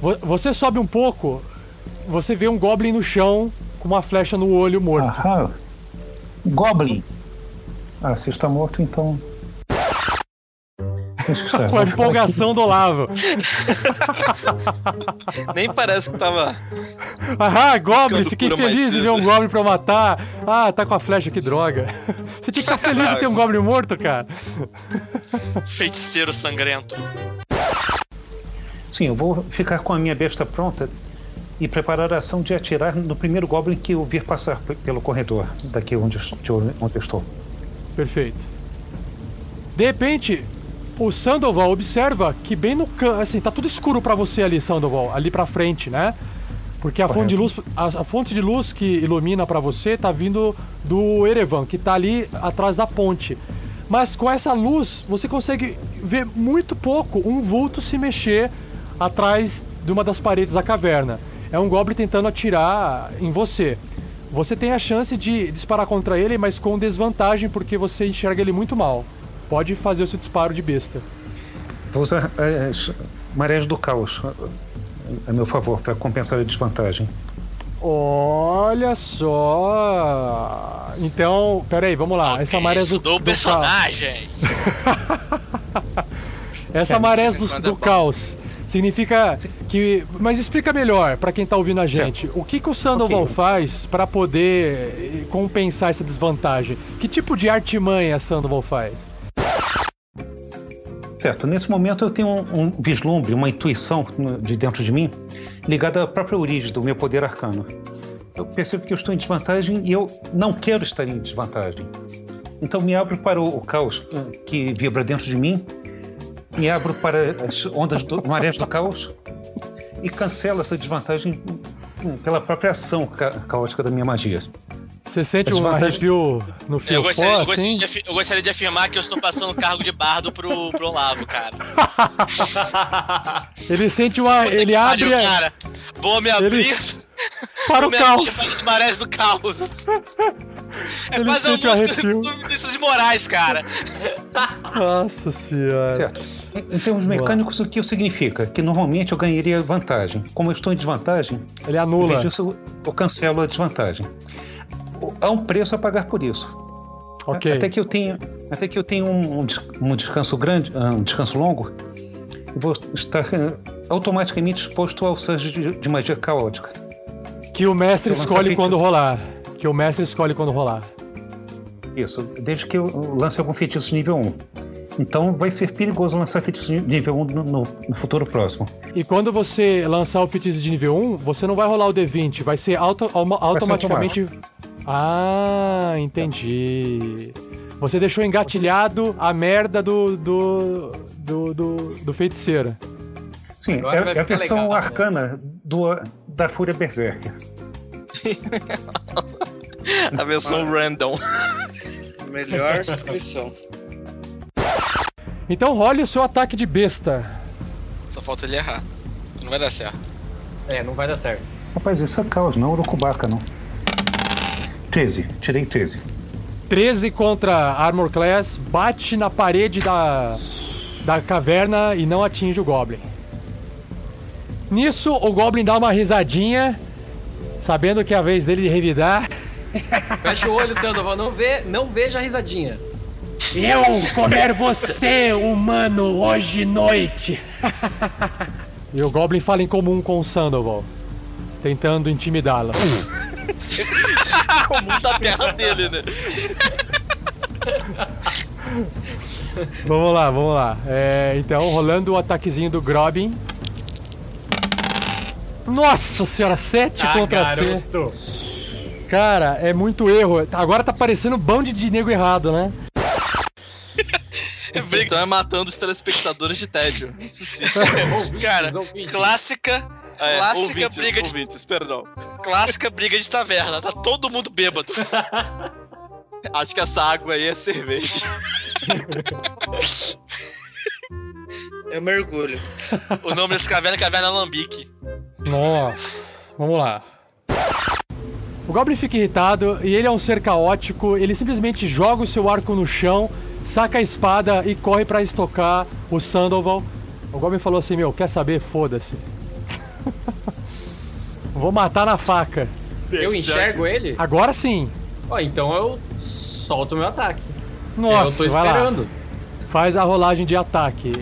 vo- você sobe um pouco, você vê um Goblin no chão com uma flecha no olho morto. Aham. Goblin. Ah, se está morto, então. Estar. Com a empolgação do Olavo. Nem parece que tava. Ah, Goblin, Ficando fiquei feliz de ver um Goblin pra eu matar. Ah, tá com a flecha, que droga. Você tinha que ficar feliz de ter um Goblin morto, cara. Feiticeiro sangrento. Sim, eu vou ficar com a minha besta pronta e preparar a ação de atirar no primeiro Goblin que eu vir passar pelo corredor, daqui onde, eu- de onde eu estou. Perfeito. De repente, o Sandoval observa que bem no canto, assim, tá tudo escuro pra você ali, Sandoval, ali pra frente, né? Porque a fonte de luz, a, a fonte de luz que ilumina pra você tá vindo do Erevan, que tá ali atrás da ponte. Mas com essa luz, você consegue ver muito pouco um vulto se mexer atrás de uma das paredes da caverna. É um goblin tentando atirar em você. Você tem a chance de disparar contra ele, mas com desvantagem porque você enxerga ele muito mal. Pode fazer o seu disparo de besta. Vou usar as marés do caos a meu favor para compensar a desvantagem. Olha só. Então, peraí, vamos lá. Essa maré do, Estudou o do personagem. Essa maré do, do caos significa que. Mas explica melhor para quem tá ouvindo a gente. O que, que o Sandoval Ok. faz para poder eh, compensar essa desvantagem? Que tipo de artimanha Sandoval faz? Certo, nesse momento eu tenho um, um vislumbre, uma intuição de dentro de mim, ligada à própria origem do meu poder arcano. Eu percebo que eu estou em desvantagem e eu não quero estar em desvantagem. Então me abro para o, o caos eh, que vibra dentro de mim, me abro para as ondas do marés do caos e cancelo essa desvantagem hum, pela própria ação ca- caótica da minha magia. Você sente um Desvantagem. arrepio no fio Eu gostaria, eu, assim? gostaria de, afi- eu gostaria de afirmar que eu estou passando o cargo de bardo pro, pro Olavo, cara. Ele sente uma. Puta ele abre pariu, cara. Vou me abrir para vou o me caos. abrir para as marés do caos. É Ele quase uma música do Vinícius de Moraes, cara. Nossa senhora. Certo. Em, termos mecânicos, o que isso significa? Que normalmente eu ganharia vantagem. Como eu estou em desvantagem, Ele em anula. vez disso, eu cancelo a desvantagem. Há um preço a pagar por isso. Até que eu tenho, até que eu tenho um, um des- descanso grande, ah, um descanso longo, vou estar ah, automaticamente exposto ao surge de, de magia caótica. Que o mestre escolhe quando feitiço. rolar. Que o mestre escolhe quando rolar. Isso, desde que eu lance algum feitiço nível 1. Então vai ser perigoso lançar feitiço nível 1 no, no- no futuro próximo. E quando você lançar o feitiço de nível 1, você não vai rolar o D20, vai ser auto- automa- automaticamente. Ah, entendi. Você deixou engatilhado a merda do. do. do, do, do feiticeiro. Sim, é, é a versão legal, né? arcana do, da Fúria Berserker. A versão random. Melhor descrição. Então role o seu ataque de besta. Só falta ele errar. Não vai dar certo. É, não vai dar certo. Rapaz, isso é caos, não urucubaca, não. 13, tirei 13. 13 contra Armor Class, bate na parede da, da caverna e não atinge o Goblin. Nisso, o Goblin dá uma risadinha, sabendo que é a vez dele de revidar. Fecha o olho, Sandoval. Não, vê, não veja a risadinha. Eu comer você, humano, hoje noite. e o Goblin fala em comum com o Sandoval, tentando intimidá-la. Comum da terra dele, né? Vamos lá, vamos lá. É, então, rolando o ataquezinho do Grobin. Nossa senhora, 7 Ah, contra garoto. C. Cara, é muito erro. Agora tá parecendo um bando de nego errado, né? Então é matando os telespectadores de tédio. Isso sim. Cara, clássica. É, Clássica ouvintes, briga de ouvintes, perdão. clássica briga de taverna. Tá todo mundo bêbado. Acho que essa água aí é cerveja. Eu mergulho. O nome dessa caverna é Caverna Lambique. Nossa, vamos lá. O Goblin fica irritado e ele é um ser caótico. Ele simplesmente joga o seu arco no chão, saca a espada e corre pra estocar o Sandoval. O Goblin falou assim: Meu, quer saber? Foda-se. Vou matar na faca. Eu enxergo ele? Agora sim. Ó, então eu solto meu ataque. Nossa, eu tô vai lá. esperando. Faz a rolagem de ataque.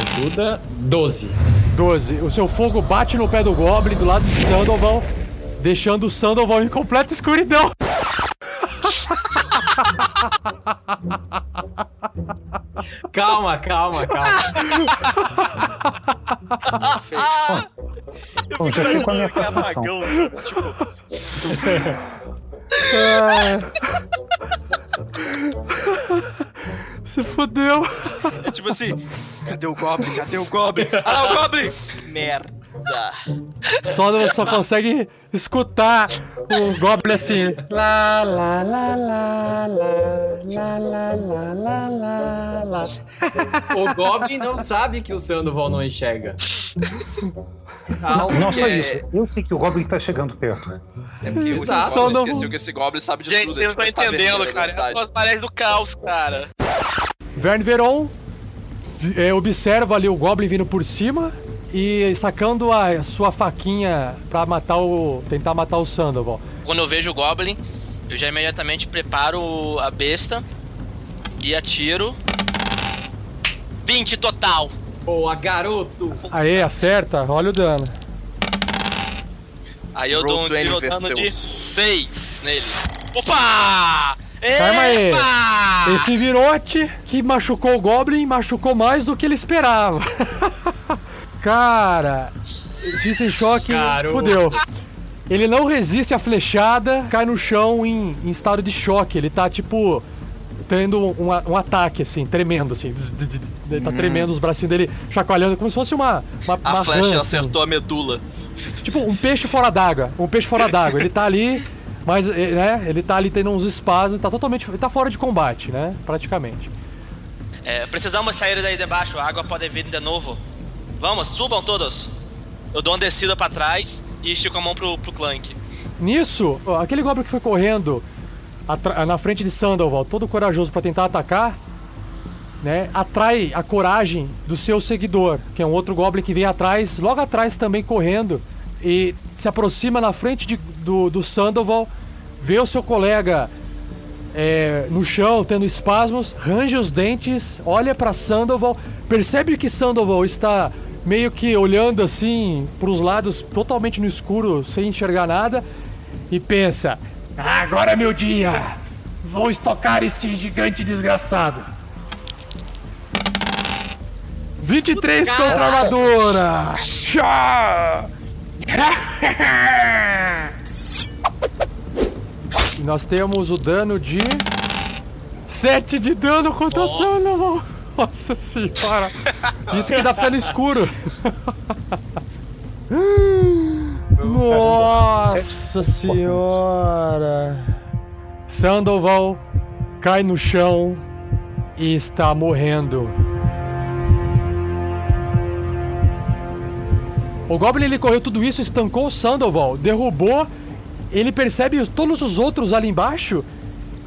Ajuda 12. 12. O seu fogo bate no pé do Goblin do lado de Sandoval, deixando o Sandoval em completa escuridão. Calma, calma, calma. Bom, já sei qual é a minha próxima ação. Apagão, tipo, Se fodeu. é tipo assim, cadê o Goblin? Cadê o Goblin? Ah lá, o Goblin! Merda. Só, não- só consegue escutar o Goblin assim. Lá, lá, lá, lá, lá, lá, lá, lá, lá, lá, lá. O Goblin não sabe que o Sandoval não enxerga. Calma. Não só é- isso, eu sei que o Goblin tá chegando perto. É porque o Exato. Goblin Só não- esqueceu que esse Goblin sabe de Gente, tudo. vocês não estão entendendo, cara. É só as paredes do caos, cara. Verne Veron é, observa ali o Goblin vindo por cima e sacando a sua faquinha pra matar o. tentar matar o Sandoval. Quando eu vejo o Goblin, eu já imediatamente preparo a besta e atiro. 20 total. Boa, garoto. Aê, acerta, olha o dano. Aí eu Roll dou um 20 tiro dano de versus 6 nele. Opa! Calma aí. Epa! Esse virote que machucou o Goblin machucou mais do que ele esperava. Cara, disse em choque, Garoto. fudeu. Ele não resiste à flechada, cai no chão em, em estado de choque. Ele tá tipo. Tendo um, um ataque, assim, tremendo, assim. Ele tá tremendo os bracinhos dele, chacoalhando, como se fosse uma. uma A uma flecha rã, assim. acertou a medula. Tipo, um peixe fora d'água. Um peixe fora d'água. Ele tá ali, mas, eh, né? Ele tá ali tendo uns espasmos, tá totalmente. Ele tá fora de combate, né? Praticamente. É, precisamos sair daí de baixo, a água pode vir de novo. Vamos, subam todos. Eu dou uma descida pra trás e estico a mão pro, pro Clank. Nisso, aquele goblin que foi correndo na frente de Sandoval, todo corajoso pra tentar atacar, né? Atrai a coragem do seu seguidor, que é um outro goblin que vem atrás, logo atrás também correndo, e se aproxima na frente de- do, do Sandoval, vê o seu colega é, no chão, tendo espasmos, range os dentes, olha pra Sandoval, percebe que Sandoval está meio que olhando assim pros lados, totalmente no escuro, sem enxergar nada, e pensa: Agora é meu dia! Vou estocar esse gigante desgraçado. 23 contra a armadura! E nós temos o dano de 7 de dano contra o Sandoval. Nossa senhora. Isso que dá ficar no escuro. Nossa senhora. Sandoval cai no chão e está morrendo. O Goblin ele correu tudo isso, estancou o Sandoval, derrubou. Ele percebe todos os outros ali embaixo.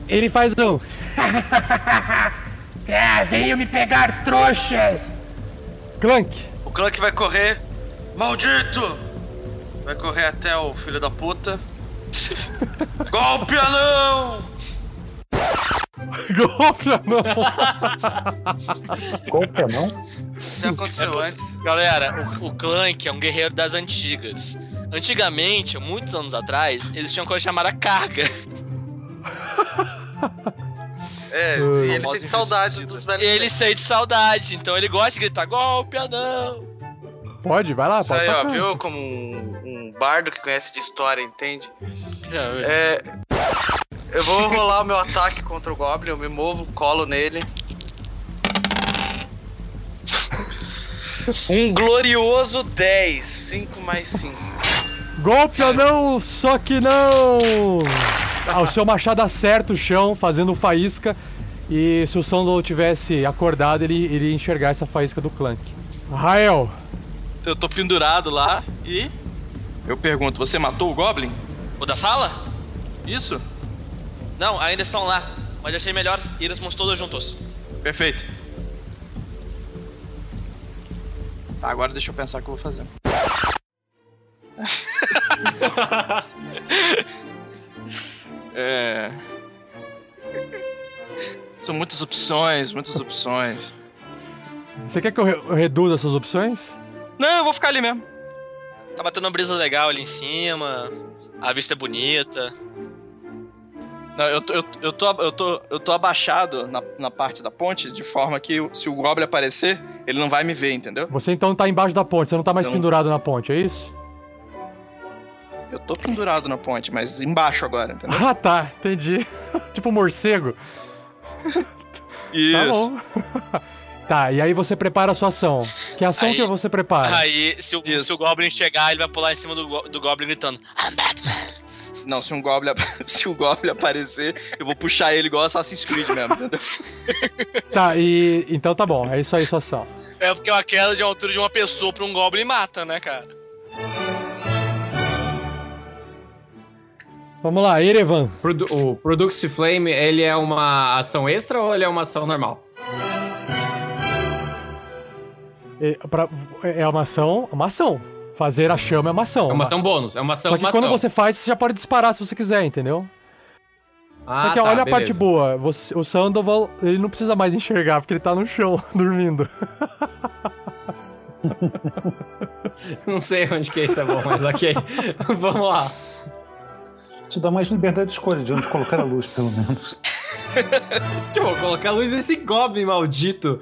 Ele faz um. é, venham me pegar, trouxas! Clank, O Clank vai correr. Maldito! Vai correr até o filho da puta. Golpe anão! golpe não. Golpe é não? Já aconteceu antes. Galera, o, o Clank é um guerreiro das antigas. Antigamente, muitos anos atrás, existia uma coisa chamada carga. É, e ele Famosa sente saudades investida. dos velhos. Ele sente saudade, então ele gosta de gritar golpe, anão. Pode, vai lá, Isso pode aí, ó, viu? Como um, um bardo que conhece de história, entende? É. Eu vou rolar o meu ataque contra o Goblin, eu me movo, colo nele. Um glorioso 10. 5 mais 5. Golpe ou não, só que não! Ah, o seu machado acerta o chão, fazendo faísca. E se o Sandoval tivesse acordado, ele iria enxergar essa faísca do Clank. Rael, Eu tô pendurado lá e. Eu pergunto, você matou o Goblin? O da sala? Isso? Não, ainda estão lá. Mas achei melhor irmos todos juntos. Perfeito. Tá, agora deixa eu pensar o que eu vou fazer. É. São muitas opções, muitas opções. você quer que eu, re- eu reduza essas opções? Não, eu vou ficar ali mesmo. Tá batendo uma brisa legal ali em cima. A vista é bonita. Não, eu, tô, eu, eu, tô, eu, tô, eu tô abaixado na, na parte da ponte, de forma que se o Goblin aparecer, ele não vai me ver, entendeu? Você então tá embaixo da ponte, você não tá mais Então- pendurado na ponte, é isso? Eu tô pendurado na ponte, mas embaixo agora, entendeu? Ah, tá, entendi. tipo morcego. Isso. Tá bom. Tá, e aí você prepara a sua ação. Que ação Aí- que você prepara? Aí, se o, se o Goblin chegar, ele vai pular em cima do, do Goblin gritando. I'm Batman! Não, se um Goblin, se o Goblin aparecer, eu vou puxar ele igual Assassin's Creed mesmo, entendeu? Tá, e. Então tá bom, é isso aí sua ação. É porque uma queda de altura de uma pessoa pra um Goblin mata, né, cara? Vamos lá, Erevan. O Produx Flame, ele é uma ação extra ou ele é uma ação normal? É, pra- é uma ação. Uma ação. Fazer a chama é uma ação. É uma ação bônus, é uma ação, Só que uma quando ação. você faz, você já pode disparar se você quiser, entendeu? Ah, Só que tá, olha a parte beleza. boa. Você- o Sandoval, ele não precisa mais enxergar, porque ele tá no chão, dormindo. Não sei onde que isso é bom, mas ok. Vamos lá. Te dá mais liberdade de escolha de onde colocar a luz, pelo menos. Eu vou colocar a luz nesse Goblin maldito.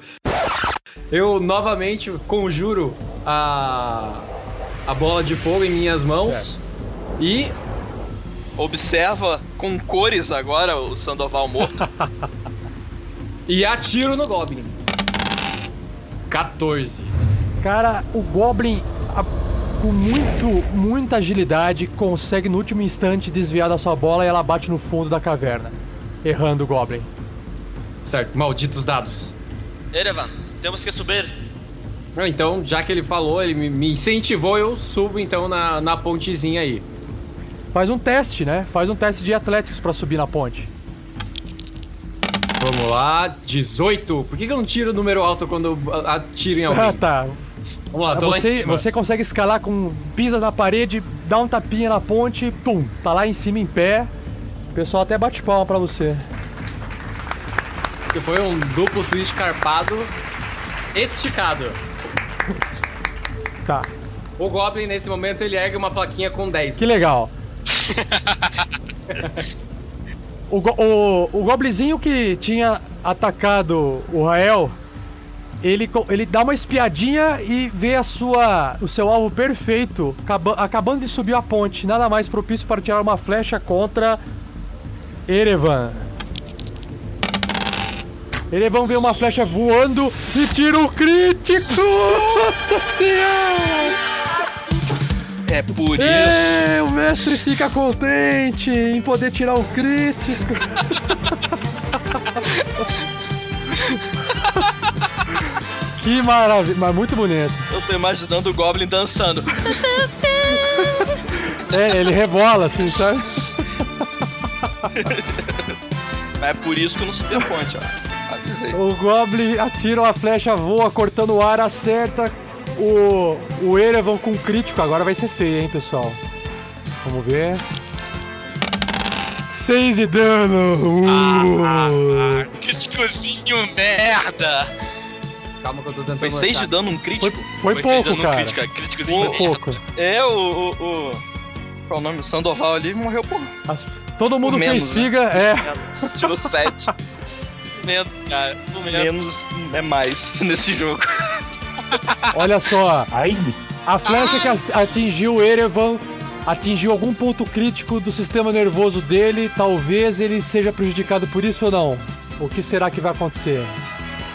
Eu novamente conjuro a, a bola de fogo em minhas mãos. E Observa com cores agora o Sandoval morto. E atiro no Goblin. 14. Cara, o Goblin, a- com muito, muita agilidade, consegue no último instante desviar da sua bola e ela bate no fundo da caverna, errando o Goblin. Certo, malditos dados. Erevan, temos que subir. Então, já que ele falou, ele me- incentivou, eu subo então na, na pontezinha aí. Faz um teste, né? Faz um teste de Athletics pra subir na ponte. Vamos lá, 18. Por que, que eu não tiro o número alto quando eu atiro em alguém? Ah, tá. Vamos lá, tô lá em Você, cima. você consegue escalar com pisa na parede, dá um tapinha na ponte, pum, tá lá em cima em pé. O pessoal até bate palma pra você. Que foi um duplo twist carpado esticado. Tá. O Goblin, nesse momento, ele ergue uma plaquinha com 10. Que legal. o, go- o, o Goblinzinho que tinha atacado o Rael, ele, ele dá uma espiadinha e vê a sua, o seu alvo perfeito acaba- acabando de subir a ponte. Nada mais propício para tirar uma flecha contra Erevan. Erevan vê uma flecha voando e tira o crítico! Nossa senhora! É por isso. É, o mestre fica contente em poder tirar o crítico. que maravilha, mas muito bonito. Eu tô imaginando o Goblin dançando. É, ele rebola assim, sabe? É por isso que eu não subi a ponte, ó. Avisei. O Goblin atira uma flecha, voa, cortando o ar, acerta o, o Erevan com crítico. Agora vai ser feio, hein, pessoal? Vamos ver. 6 de dano! Uh. Críticozinho merda! Calma que eu tô tentando Foi 6 de dano um Foi, crítico? foi pouco, dando um cara. crítico, críticozinho Foi merda. pouco. É, o, o, o. Qual é o nome? O Sandoval ali morreu por. As- todo mundo por menos, fez né? é. Tirou 7. Menos, cara. Menos. Menos é mais nesse jogo. Olha só, Ai, a flecha que atingiu o Erevan atingiu algum ponto crítico do sistema nervoso dele. Talvez ele seja prejudicado por isso ou não. O que será que vai acontecer?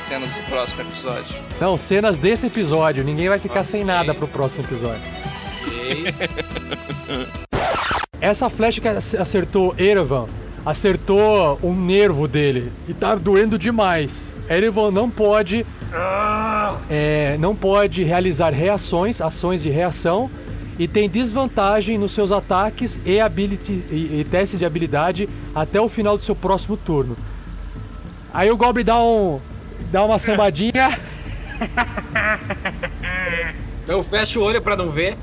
Cenas do próximo episódio. Não, cenas desse episódio. Ninguém vai ficar sem Ok. nada pro próximo episódio. Ok. Essa flecha que ac- acertou Erevan acertou um nervo dele e tá doendo demais. Erevan não pode é, não pode realizar reações, ações de reação e tem desvantagem nos seus ataques e, ability, e, e testes de habilidade até o final do seu próximo turno. Aí o Goblin dá um dá uma sambadinha Eu fecho o olho pra não ver.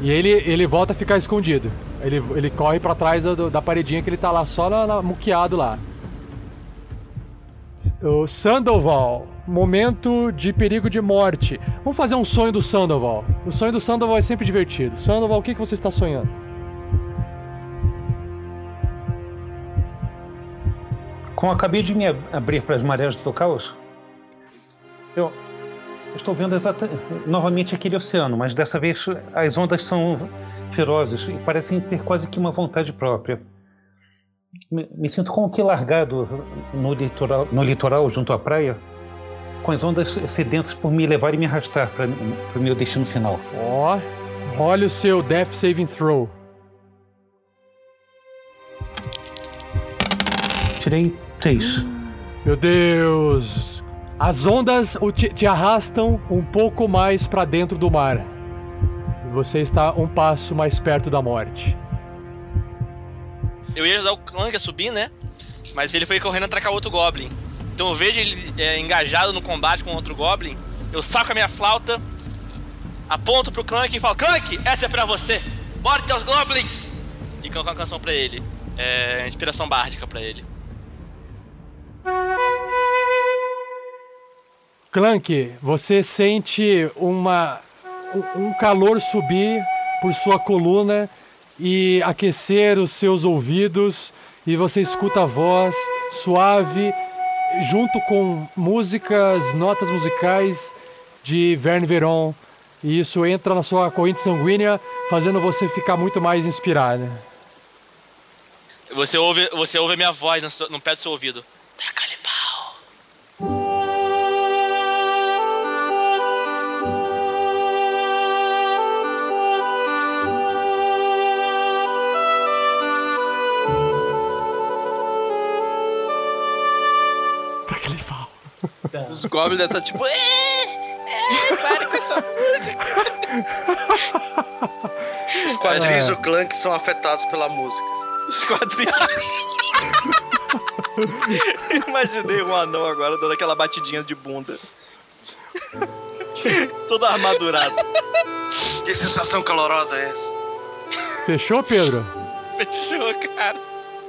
e ele ele volta a ficar escondido. Ele, ele corre pra trás da, da paredinha que ele tá lá só na, na- muqueado lá. O Sandoval, momento de perigo de morte. Vamos fazer um sonho do Sandoval. O sonho do Sandoval é sempre divertido. Sandoval, o que, que você está sonhando? Como acabei de me ab- abrir para as marés do caos, eu estou vendo exata, novamente aquele oceano, mas dessa vez as ondas são ferozes e parecem ter quase que uma vontade própria. Me, me sinto como que largado no litoral, no litoral junto à praia, com as ondas sedentas por me levar e me arrastar para o meu destino final. Ó, olha o seu Death Saving Throw. Tirei três. Meu Deus! As ondas te, te arrastam um pouco mais para dentro do mar. E você está um passo mais perto da morte. Eu ia ajudar o Clank a subir, né? Mas ele foi correndo atracar outro Goblin. Então eu vejo ele é, engajado no combate com outro Goblin. Eu saco a minha flauta, aponto pro Clank e falo: Clank, essa é pra você! Morte aos Goblins! E canto uma canção pra ele. É. Inspiração bárdica pra ele. Clank, você sente uma, um- calor subir por sua coluna e aquecer os seus ouvidos e você escuta a voz suave junto com músicas, notas musicais de Verne Veron e isso entra na sua corrente sanguínea, fazendo você ficar muito mais inspirada. Você ouve, você ouve a minha voz no, no pé do seu ouvido. Pau. Os goblins devem estar tipo. "É, é, Pare com essa música. Os quadrinhos É. do Clank são afetados pela música. Os quadrinhos. Imaginei um anão agora dando aquela batidinha de bunda. Todo armadurado. Que sensação calorosa é essa? Fechou, Pedro? Fechou, cara.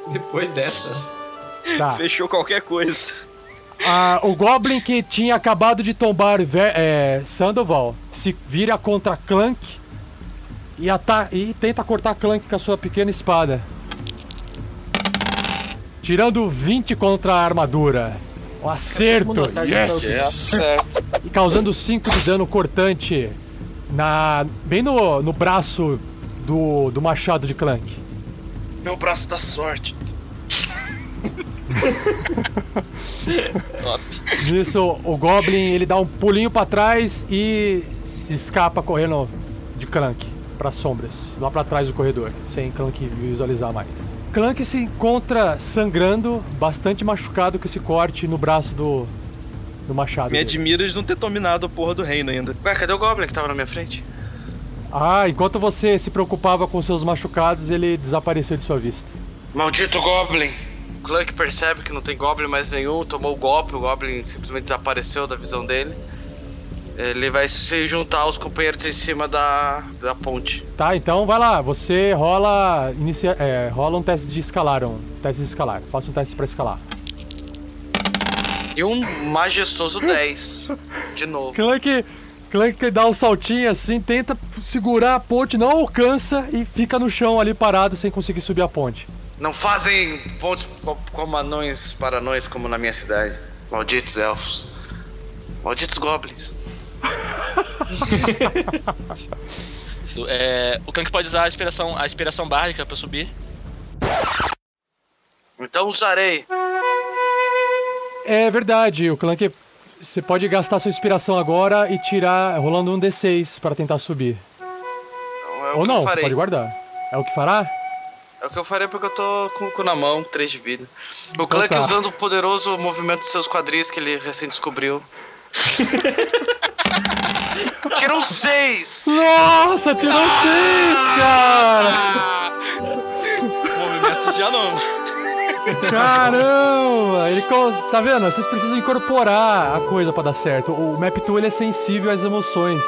Depois dessa. Tá. Fechou qualquer coisa. Ah, o Goblin que tinha acabado de tombar Ver- é, Sandoval se vira contra Clank e, e tenta cortar Clank com a sua pequena espada. Tirando 20 contra a armadura. Um acerto! Yes! essa É. E causando 5 de dano cortante na, bem no, no braço do, do machado de Clank. Meu braço da sorte. Top. Nisso, o Goblin ele dá um pulinho pra trás e se escapa correndo de Clank para sombras, lá pra trás do corredor, sem Clank visualizar mais. Clank se encontra sangrando, bastante machucado com esse corte no braço do, do machado. Me dele. admira eles não ter dominado a porra do reino ainda. Ué, cadê o Goblin que tava na minha frente? Ah, enquanto você se preocupava com seus machucados, ele desapareceu de sua vista. Maldito Goblin! O Clank percebe que não tem Goblin mais nenhum, tomou o golpe, o Goblin simplesmente desapareceu da visão dele. Ele vai se juntar aos companheiros em cima da, da ponte. Tá, então vai lá, você rola, inicia, é, rola um teste de escalar, um teste de escalar. Faça um teste pra escalar. E um majestoso 10. De novo. Clank, Clank dá um saltinho assim, tenta segurar a ponte, não alcança e fica no chão ali parado sem conseguir subir a ponte. Não fazem pontes co- como anões para anões como na minha cidade. Malditos elfos. Malditos goblins. É, o Clank pode usar a inspiração, a inspiração bárdica pra subir. Então usarei. É verdade, o Clank. Você pode gastar sua inspiração agora e tirar rolando um D6 para tentar subir. Então é o Ou que não, eu farei. pode guardar. É o que fará? É o que eu farei porque eu tô com o cu na mão, 3 de vida. O Clank tá. usando o poderoso movimento dos seus quadris que ele recém descobriu. Tirou 6! Nossa, tirou seis, cara! Movimentos já não. Caramba! Ele tá vendo? Vocês precisam incorporar a coisa pra dar certo. O Map Tool ele é sensível às emoções.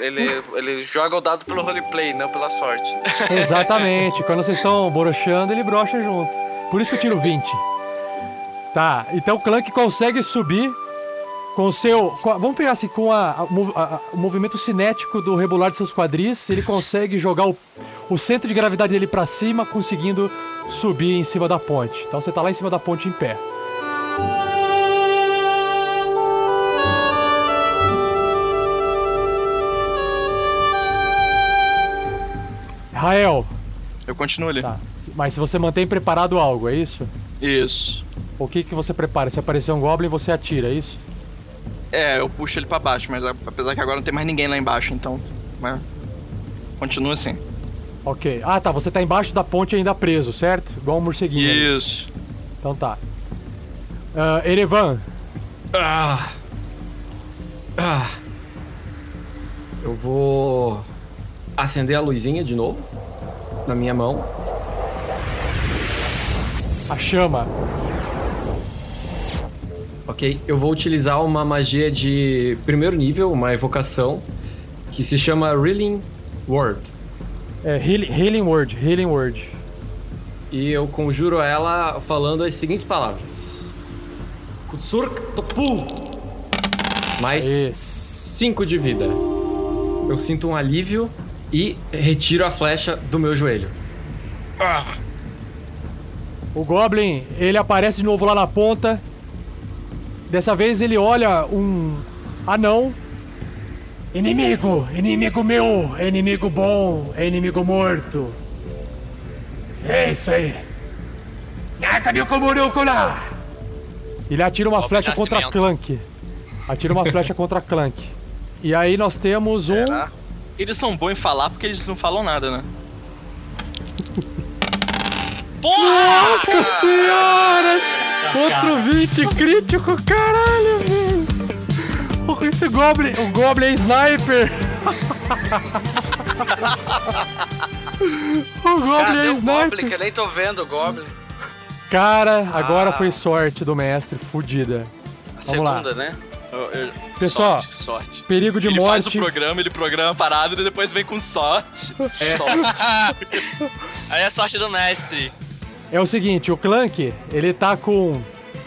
Ele, ele joga o dado pelo roleplay, não pela sorte. Exatamente. Quando vocês estão broxando, ele brocha junto. Por isso que eu tiro 20. Tá, então o Clank consegue subir com o seu. com a- vamos pegar assim, com a- a- o movimento cinético do rebolar de seus quadris, ele consegue jogar o, o centro de gravidade dele pra cima, conseguindo subir em cima da ponte. Então você tá lá em cima da ponte em pé. Rael, Eu continuo ali. Tá. Mas se você mantém preparado algo, é isso? Isso. O que que você prepara? Se aparecer um Goblin, você atira, é isso? É, eu puxo ele pra baixo, mas apesar que agora não tem mais ninguém lá embaixo, então. Mas continua assim. Ok. Ah, tá. Você tá embaixo da ponte ainda preso, certo? Igual um morceguinho. ali. Isso. Então tá. Ah, Erevan, Ah. Ah. Eu vou acender a luzinha de novo na minha mão. a chama. Ok, eu vou utilizar uma magia de primeiro nível, uma evocação, que se chama Reeling Word. É, heal- Healing Word, Healing Word. E eu conjuro ela falando as seguintes palavras: Kutsurk Topu. Mais Aê. 5 de vida. Eu sinto um alívio e retiro a flecha do meu joelho. O Goblin, ele aparece de novo lá na ponta. Dessa vez ele olha um anão. Inimigo, inimigo meu, inimigo bom, inimigo morto. É isso aí. Ele atira uma flecha contra. Clank. Atira uma flecha contra Clank. E aí nós temos um. Será? Eles são bons em falar porque eles não falam nada, né? Porra! Nossa senhora! Outro 20 crítico, caralho, velho! Esse Goblin, o Goblin é sniper! o Goblin Cadê é o Goblin? sniper! Que eu nem tô vendo o Goblin. Cara, agora Ah. foi sorte do mestre, fudida. A segunda, né? Eu- eu- Pessoal, sorte, sorte. Perigo de ele morte. faz o programa, ele programa parado e depois vem com sorte. Sorte. Aí é a sorte do mestre. É o seguinte, o Clank, ele tá com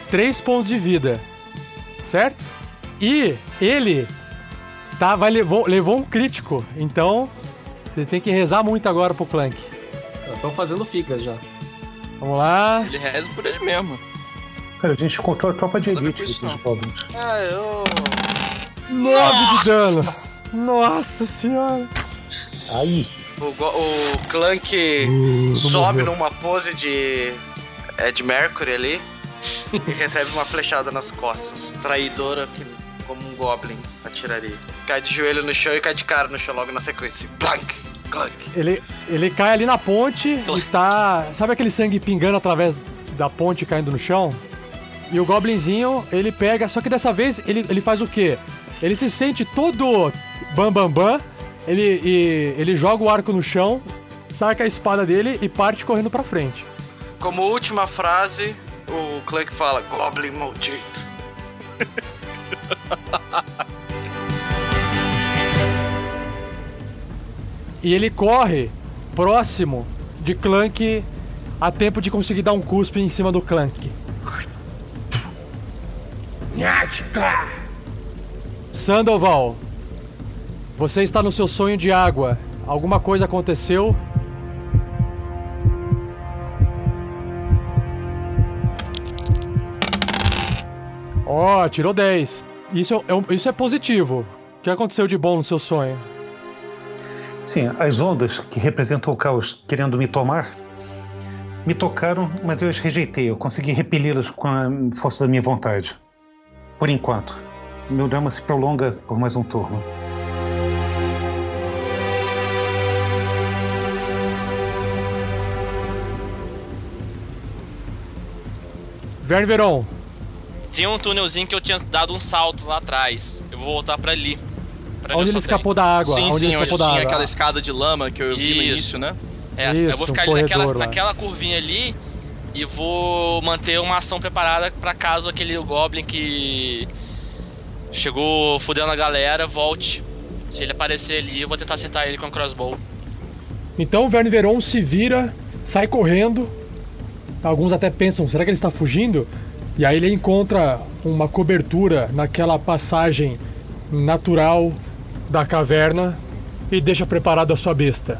3 pontos de vida. Certo? E ele tá, vai, levou, levou um crítico. Então, você tem que rezar muito agora pro Clank. Tô fazendo ficas já. Vamos lá. Ele reza por ele mesmo. Cara, a gente encontrou a tropa de elite dos não. goblins. Ah, eu. 9 de dano. Nossa senhora. Aí, O, o Clank Uh, sobe numa pose de. É de Mercury ali. e recebe uma flechada nas costas. Traidora que, como um Goblin atiraria. Cai de joelho no chão e cai de cara no chão logo na sequência. Blank! Clank! Ele, ele cai ali na ponte e tá. Sabe aquele sangue pingando através da ponte caindo no chão? E o Goblinzinho, ele pega. Só que dessa vez ele, ele faz o quê? Ele se sente todo bam bam bam. Ele, e, ele joga o arco no chão, saca a espada dele e parte correndo pra frente. Como última frase, o Clank fala: Goblin maldito. E ele corre próximo de Clank a tempo de conseguir dar um cuspe em cima do Clank. Sandoval, você está no seu sonho de água. Alguma coisa aconteceu? Ó, tirou 10. Isso é, isso é positivo. O que aconteceu de bom no seu sonho? sim, as ondas que representam o caos querendo me tomar me tocaram, mas eu as rejeitei. Eu consegui repeli-las com a força da minha vontade. Por enquanto. Meu drama se prolonga por mais um turno. Verne Veron, Tinha um túnelzinho que eu tinha dado um salto lá atrás. Eu vou voltar pra ali. Pra onde ele escapou da água? sim, onde sim, ele onde tinha água? aquela escada de lama que eu vi no início, né? É, Isso, eu vou ficar um ali naquela, naquela curvinha ali e vou manter uma ação preparada pra caso aquele Goblin que chegou fudendo a galera volte. Se ele aparecer ali, eu vou tentar acertar ele com a crossbow. Então o Verne Veron se vira, sai correndo. Alguns até pensam, será que ele está fugindo? E aí ele encontra uma cobertura naquela passagem natural da caverna e deixa preparado a sua besta.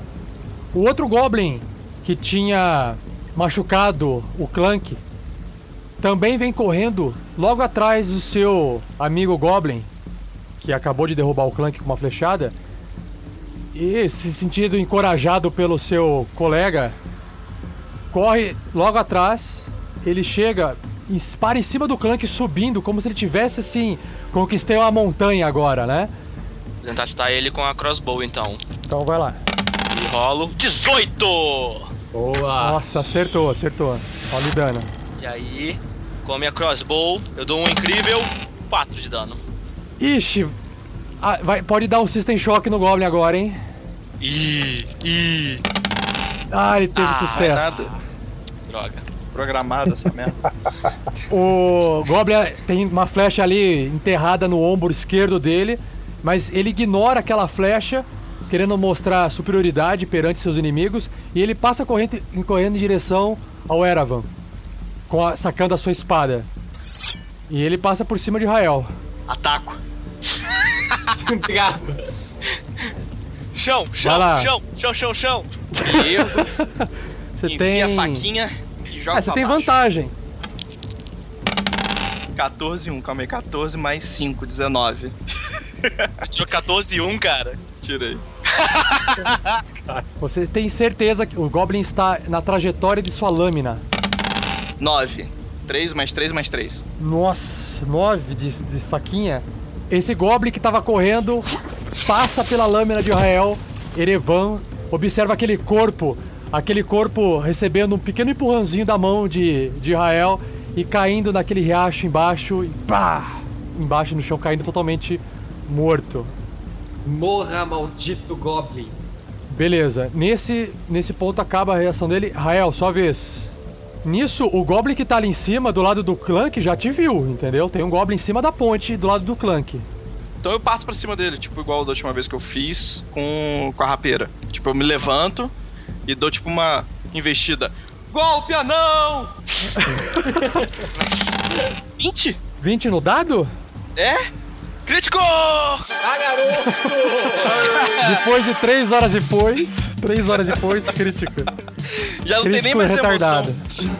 O outro Goblin que tinha machucado o Clank também vem correndo logo atrás do seu amigo Goblin, que acabou de derrubar o Clank com uma flechada. E se sentindo encorajado pelo seu colega, corre logo atrás. Ele chega para em cima do Clank subindo, como se ele tivesse assim, conquistei uma montanha agora, né? Vou tentar citar ele com a crossbow, então. Então vai lá. E rolo 18! Boa! Nossa, acertou, acertou. Olha o dano. E aí, com a minha crossbow, eu dou um incrível 4 de dano. Ixi, ah, vai, pode dar um System Shock no Goblin agora, hein? Ih, ih. Ah, ele teve Ah, sucesso. Nada. Droga. Programada essa merda. O Goblin tem uma flecha ali enterrada no ombro esquerdo dele, mas ele ignora aquela flecha, querendo mostrar superioridade perante seus inimigos, e ele passa correndo, correndo em direção ao Eravan, com a- sacando a sua espada. E ele passa por cima de Rael. Ataco. Obrigado. Chão, chão, chão, chão, chão, chão. Erro. Você tem. a faquinha e joga Ah, você tem baixo. vantagem. 14 1, calma aí. 14 mais 5, 19. Tirou 14 e 1, cara. Tirei. Você tem certeza que o Goblin está na trajetória de sua lâmina. 9. 3 mais 3 mais 3. Nossa, nove de, de faquinha. Esse Goblin que tava correndo passa pela lâmina de Rael. Erevan observa aquele corpo, aquele corpo recebendo um pequeno empurrãozinho da mão de, de Rael e caindo naquele riacho embaixo e pá! Embaixo no chão, caindo totalmente morto. Morra, maldito Goblin. Beleza, nesse, nesse ponto acaba a reação dele. Rael, sua vez. Nisso, o Goblin que tá ali em cima, do lado do Clank, já te viu, entendeu? Tem um Goblin em cima da ponte, do lado do Clank. Então eu parto pra cima dele, tipo, igual da última vez que eu fiz com, com a rapeira. Tipo, eu me levanto e dou tipo uma investida. Golpe anão! 20? 20 no dado? É? Crítico! Ah, garoto! Depois de 3 horas depois, 3 horas depois, crítica. Já não tem nem Crítico mais retardado. emoção.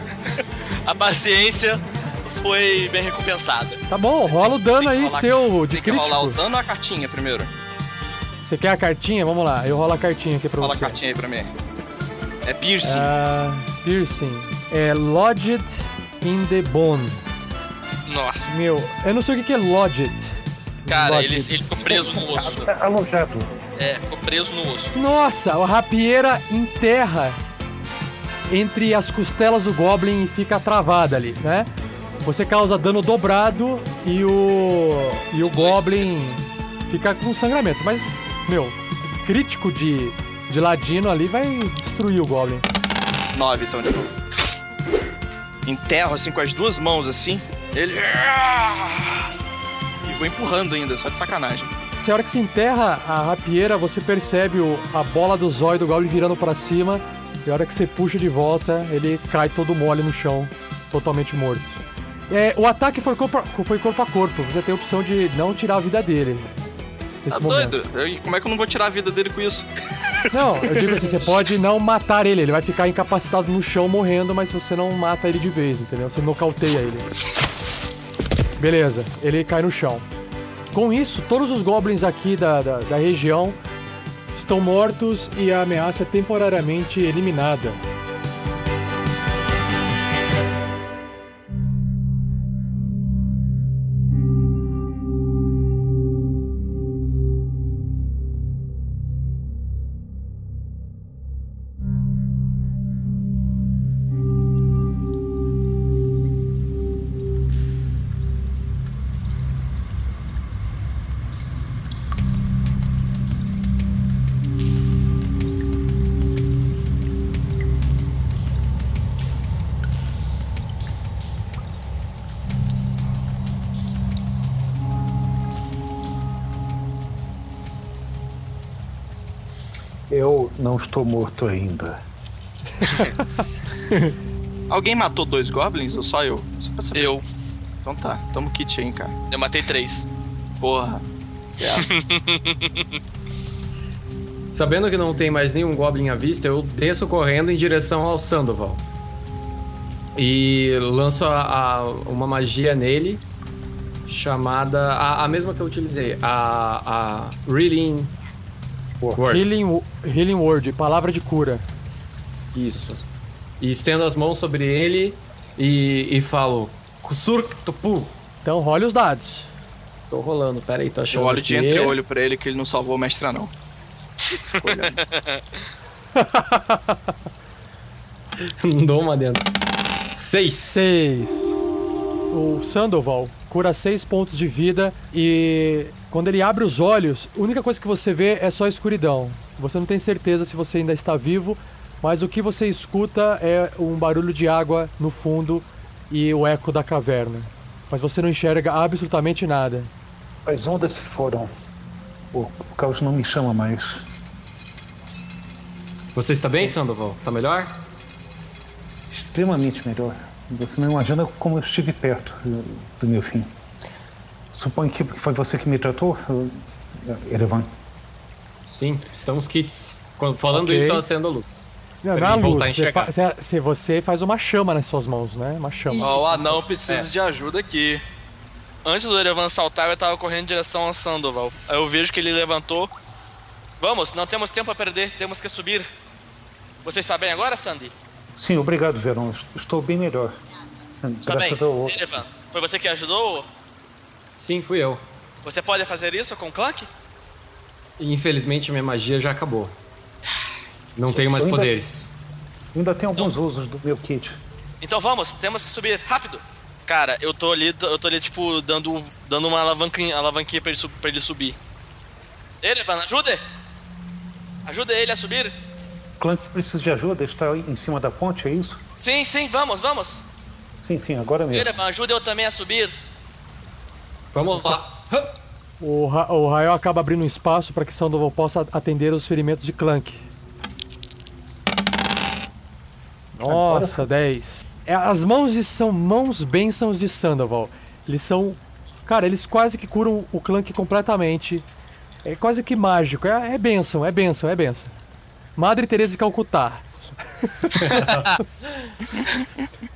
A paciência foi bem recompensada. Tá bom, rola o dano aí, seu de Tem que rolar o dano ou a cartinha primeiro? Você quer a cartinha? Vamos lá, eu rolo a cartinha aqui pra Rola a você. cartinha aí pra mim. É piercing. Ah, piercing. É Lodged in the Bone. Nossa, Meu, eu não sei o que que é Lodged. cara, Lodged. ele, ele ficou preso no osso. Alojado. É, ficou preso no osso. Nossa, a rapieira enterra entre as costelas do Goblin e fica travada ali, né? Você causa dano dobrado e o. E o Goblin fica com sangramento. Mas, meu, crítico de, de ladino ali vai destruir o Goblin. 9, então, de novo. Enterro assim com as duas mãos assim. Ele. E vou empurrando ainda, só de sacanagem. Se a hora que se enterra a rapieira, você percebe o- a bola do zóio do Goblin virando pra cima. E a hora que você puxa de volta, ele cai todo mole no chão, totalmente morto. É, o ataque foi corpo, a- foi corpo a corpo. Você tem a opção de não tirar a vida dele. Tá momento. doido? Eu- como é que eu não vou tirar a vida dele com isso? Não, eu digo assim, você pode não matar ele. Ele vai ficar incapacitado no chão morrendo, mas você não mata ele de vez, entendeu? Você nocauteia ele. Beleza, ele cai no chão. Com isso, todos os goblins aqui da, da, da região estão mortos e a ameaça é temporariamente eliminada. Não estou morto ainda. Alguém matou dois goblins ou só eu? Só pra saber. Eu, Então tá, toma o kit aí, cara. eu matei três. Porra. Sabendo que não tem mais nenhum Goblin à vista, eu desço correndo em direção ao Sandoval. E lanço a, a- uma magia nele, chamada. A, a mesma que eu utilizei, a, a Reeling Word. Healing, healing Word, palavra de cura. Isso. E estendo as mãos sobre ele e, e falo: Kusurktupu. Então role os dados. Tô rolando, pera aí, tô achando Eu olho de aqui. entre-olho pra ele que ele não salvou o mestre não. Não dou uma dentro. Seis. 6. O Sandoval cura 6 pontos de vida e quando ele abre os olhos, a única coisa que você vê é só escuridão. Você não tem certeza se você ainda está vivo, mas o que você escuta é um barulho de água no fundo e o eco da caverna. Mas você não enxerga absolutamente nada. As ondas se foram. O, caos não me chama mais. Você está bem, Sandoval? Tá melhor? Extremamente melhor. Você não imagina como eu estive perto do meu fim. Suponho que foi você que me tratou, Erevan. Sim, estamos kits. Falando Ok. isso, eu acendo a luz. Não, mim luz, a você, fa- você- você- você faz uma chama nas suas mãos, né? Uma chama. Ó, o anão precisa É. de ajuda aqui. Antes do Erevan saltar, eu tava correndo em direção ao Sandoval. Aí eu vejo que ele levantou. Vamos, não temos tempo a perder, temos que subir. Você está bem agora, Sandy? Sim, obrigado, Verão. Estou bem melhor. Está bem? Graças ao. Erevan, foi você que ajudou? Sim, fui eu. Você pode fazer isso com o Clank? Infelizmente, minha magia já acabou. Não tenho mais ainda- poderes. Ainda tem alguns usos do meu kit. Então vamos, temos que subir, rápido! Cara, eu tô ali, eu tô ali, tipo, dando, dando uma alavanquinha, alavanquinha pra, ele, pra ele subir. Erevan, ajude! Ajuda ele a subir! Clank precisa de ajuda, está em cima da ponte, é isso? Sim, sim, vamos, vamos! Sim, sim, agora mesmo. Erevan, ajuda eu também a subir! Vamos lá. O, Ra o Rael acaba abrindo um espaço para que Sandoval possa atender os ferimentos de Clank. Nossa, 10. É, as mãos de, são mãos bênçãos de Sandoval. Eles são. Cara, eles quase que curam o Clank completamente. É quase que mágico. É, é bênção, é bênção, é bênção. Madre Teresa de Calcutá.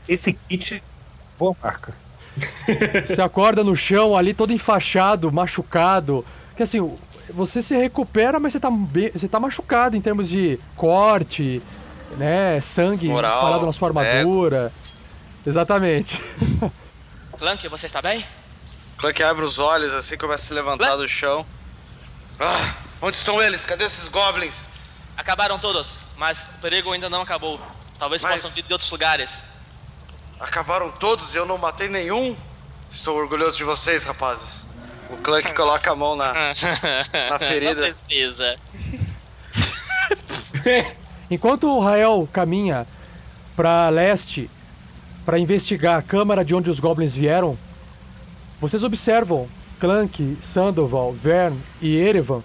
Esse kit, boa marca. Você acorda no chão ali todo enfaixado, machucado. Que assim, você se recupera, mas você tá, você tá machucado em termos de corte, né? Sangue Moral, disparado na sua armadura. Exatamente. Clank, você está bem? Clank abre os olhos assim, começa a se levantar Clank? do chão. Ah, onde estão eles? Cadê esses goblins? Acabaram todos, mas o perigo ainda não acabou. Talvez Mas- possam vir de outros lugares. Acabaram todos e eu não matei nenhum? Estou orgulhoso de vocês, rapazes. O Clank coloca a mão na, na ferida. Não precisa. Enquanto o Rael caminha para leste para investigar a câmara de onde os goblins vieram, vocês observam Clank, Sandoval, Vern e Erevan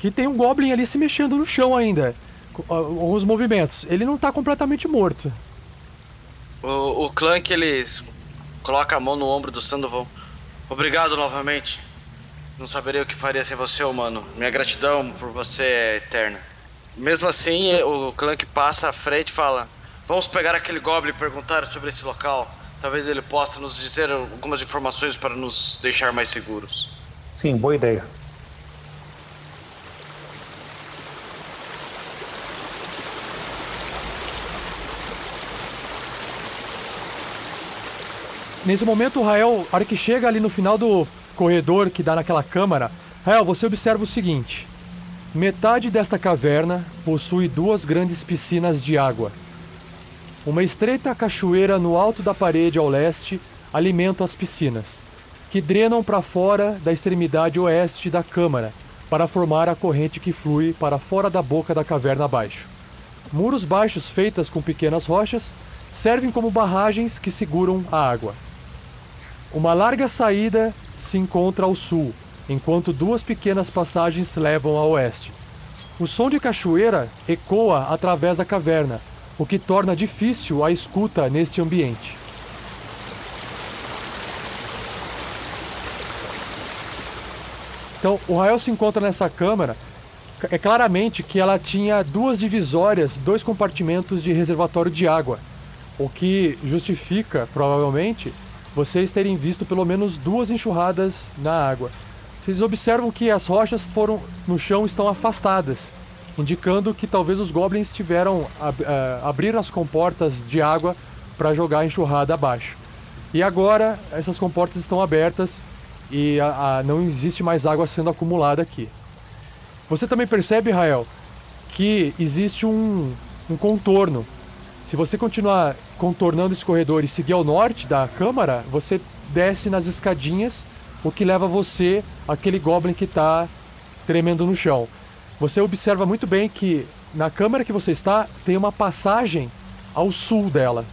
que tem um goblin ali se mexendo no chão ainda, com ah, alguns movimentos. Ele não tá completamente morto. O, o Clank, ele coloca a mão no ombro do Sandoval. Obrigado novamente. Não saberia o que faria sem você, humano. Minha gratidão por você é eterna. Mesmo assim, o Clank passa à frente fala: Vamos pegar aquele Goblin e perguntar sobre esse local. Talvez ele possa nos dizer algumas informações para nos deixar mais seguros. Sim, boa ideia. Nesse momento, o Rael, a hora que chega ali no final do corredor que dá naquela câmara, Rael, você observa o seguinte: metade desta caverna possui duas grandes piscinas de água. Uma estreita cachoeira no alto da parede ao leste alimenta as piscinas, que drenam para fora da extremidade oeste da câmara para formar a corrente que flui para fora da boca da caverna abaixo. Muros baixos feitas com pequenas rochas servem como barragens que seguram a água. Uma larga saída se encontra ao sul, enquanto duas pequenas passagens levam a oeste. O som de cachoeira ecoa através da caverna, o que torna difícil a escuta neste ambiente. Então, o Rael se encontra nessa câmara. É claramente que ela tinha duas divisórias, dois compartimentos de reservatório de água, o que justifica, provavelmente, vocês terem visto pelo menos duas enxurradas na água. Vocês observam que as rochas foram no chão estão afastadas, indicando que talvez os goblins tiveram ab eh, abrir as comportas de água para jogar a enxurrada abaixo. E agora essas comportas estão abertas e a- a- não existe mais água sendo acumulada aqui. Você também percebe, Rael, que existe um, um contorno. Se você continuar contornando esse corredor e seguir ao norte da câmara, você desce nas escadinhas, o que leva você àquele goblin que está tremendo no chão. Você observa muito bem que na câmara que você está tem uma passagem ao sul dela.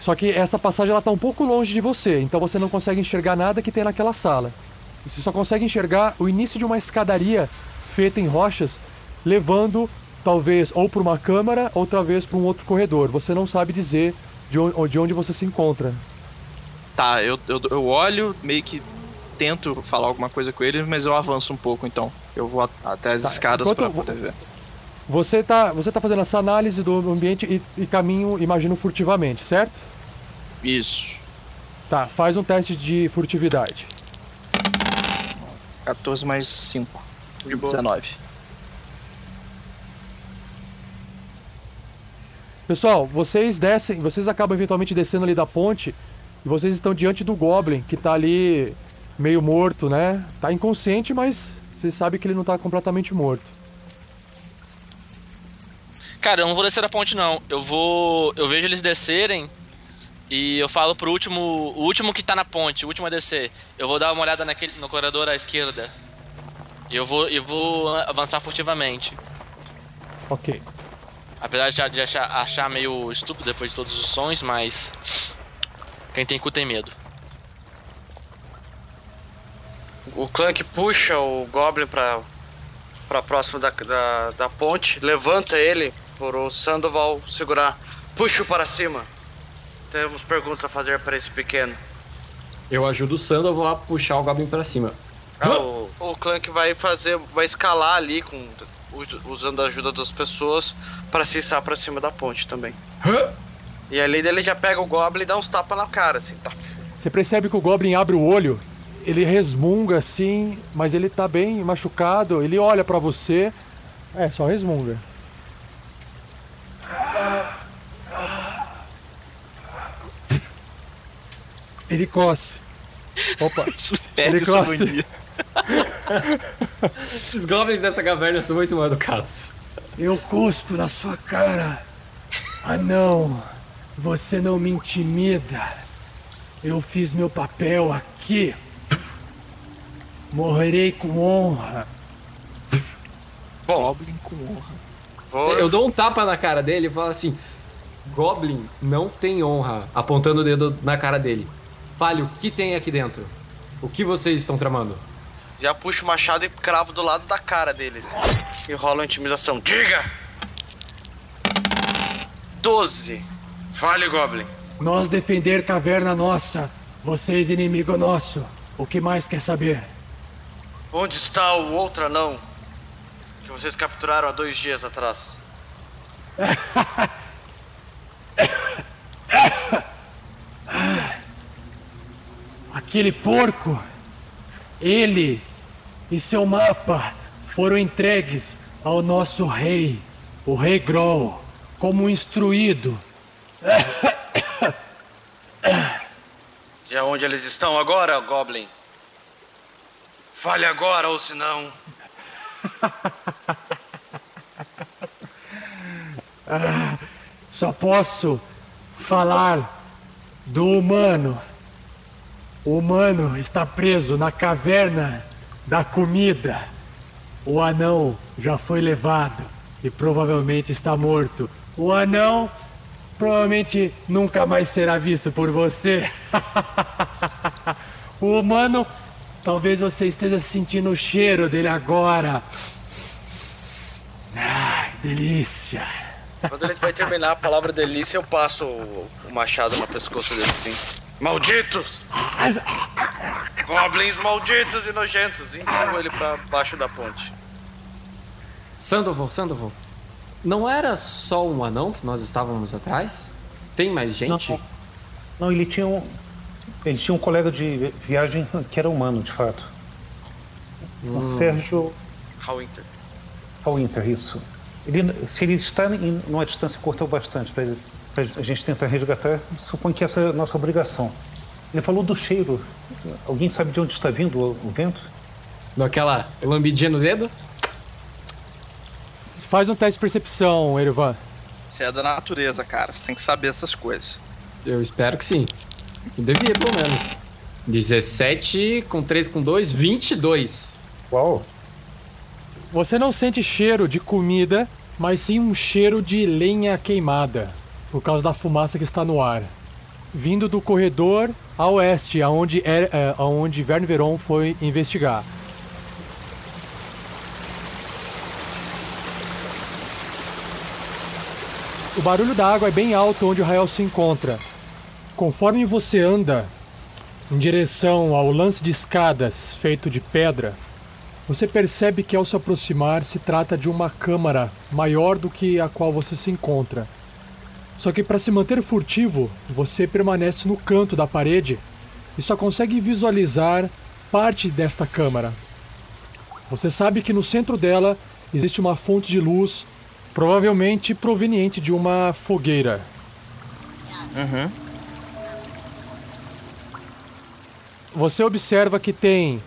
Só que essa passagem ela está um pouco longe de você, então você não consegue enxergar nada que tem naquela sala. Você só consegue enxergar o início de uma escadaria feita em rochas, levando talvez ou para uma câmara ou talvez para um outro corredor. Você não sabe dizer de onde, de onde você se encontra. Tá, eu, eu, eu olho, meio que tento falar alguma coisa com ele, mas eu avanço um pouco então. Eu vou até as Tá, escadas vou- poder ver. Você está você tá fazendo essa análise do ambiente e, e caminho, imagino, furtivamente, certo? Isso. Tá, faz um teste de furtividade. 14 mais 5. De boa. 19. Pessoal, vocês descem, vocês acabam eventualmente descendo ali da ponte e vocês estão diante do Goblin, que tá ali meio morto, né? Tá inconsciente, mas vocês sabem que ele não tá completamente morto. Cara, eu não vou descer da ponte, não. Eu vou. Eu vejo eles descerem e eu falo pro último. O último que tá na ponte, o último a descer. Eu vou dar uma olhada naquele, no corredor à esquerda. E eu vou, eu vou avançar furtivamente. Ok. Apesar de, de achar, achar meio estúpido depois de todos os sons, mas. Quem tem cu tem medo. O Clank puxa o Goblin pra, pra próximo da, da, da ponte, levanta ele por o Sandoval segurar. Puxa-o para cima. Temos perguntas a fazer para esse pequeno. Eu ajudo o Sandoval a puxar o Goblin pra cima. Ah, o, o Clank vai fazer. vai escalar ali com, usando a ajuda das pessoas para se içar pra cima da ponte também. E ali ele já pega o Goblin e dá uns tapas na cara, assim, tá? Você percebe que o Goblin abre o olho, ele resmunga assim, mas ele tá bem machucado, ele olha pra você. É, só resmunga. Ele coce. Opa, Perde ele agonia. Esses Goblins dessa caverna são muito mal educados. Eu cuspo na sua cara. Ah não, você não me intimida. Eu fiz meu papel aqui. Morrerei com honra. Goblin com honra. Eu dou um tapa na cara dele e falo assim: Goblin não tem honra, apontando o dedo na cara dele. Fale o que tem aqui dentro. O que vocês estão tramando? Já puxo o machado e cravo do lado da cara deles. E rola uma intimidação. Diga! 12. Fale, Goblin. Nós defender caverna nossa, vocês inimigo nosso. O que mais quer saber? Onde está o outro anão que vocês capturaram há dois dias atrás? Aquele porco, ele e seu mapa foram entregues ao nosso rei, o rei Groll, como instruído. E aonde eles estão agora, Goblin? Fale agora, ou senão. Só posso falar do humano. O humano está preso na caverna da comida. O anão já foi levado e provavelmente está morto. O anão provavelmente nunca mais será visto por você. o humano, talvez você esteja sentindo o cheiro dele agora. Ai, delícia. Quando ele vai terminar a palavra delícia, eu passo o, machado no pescoço dele assim. Malditos! Goblins malditos e nojentos! E empurro ele pra baixo da ponte. Sandoval, Sandoval. Não era só um anão que nós estávamos atrás? Tem mais gente? Não. Não, ele tinha um. Ele tinha um colega de viagem que era humano, de fato. O Sérgio Hallwinter. Winter, isso. Ele, se ele está em numa distância curta o bastante para a gente tentar resgatar, suponho que essa é a nossa obrigação. Ele falou do cheiro. Alguém sabe de onde está vindo o, o vento? Daquela lambidinha no dedo? Faz um teste de percepção, Erivan. Você é da natureza, cara. Você tem que saber essas coisas. Eu espero que sim. Eu devia, pelo menos. 17 com 3 com 2, 22. Uau! Você não sente cheiro de comida, mas sim um cheiro de lenha queimada, por causa da fumaça que está no ar. Vindo do corredor a oeste, aonde, é, é, aonde Verne Veron foi investigar. O barulho da água é bem alto onde o Rael se encontra. Conforme você anda em direção ao lance de escadas feito de pedra, você percebe que ao se aproximar se trata de uma câmara maior do que a qual você se encontra. Só que para se manter furtivo, você permanece no canto da parede e só consegue visualizar parte desta câmara. Você sabe que no centro dela existe uma fonte de luz, provavelmente proveniente de uma fogueira. Uhum. Você observa que tem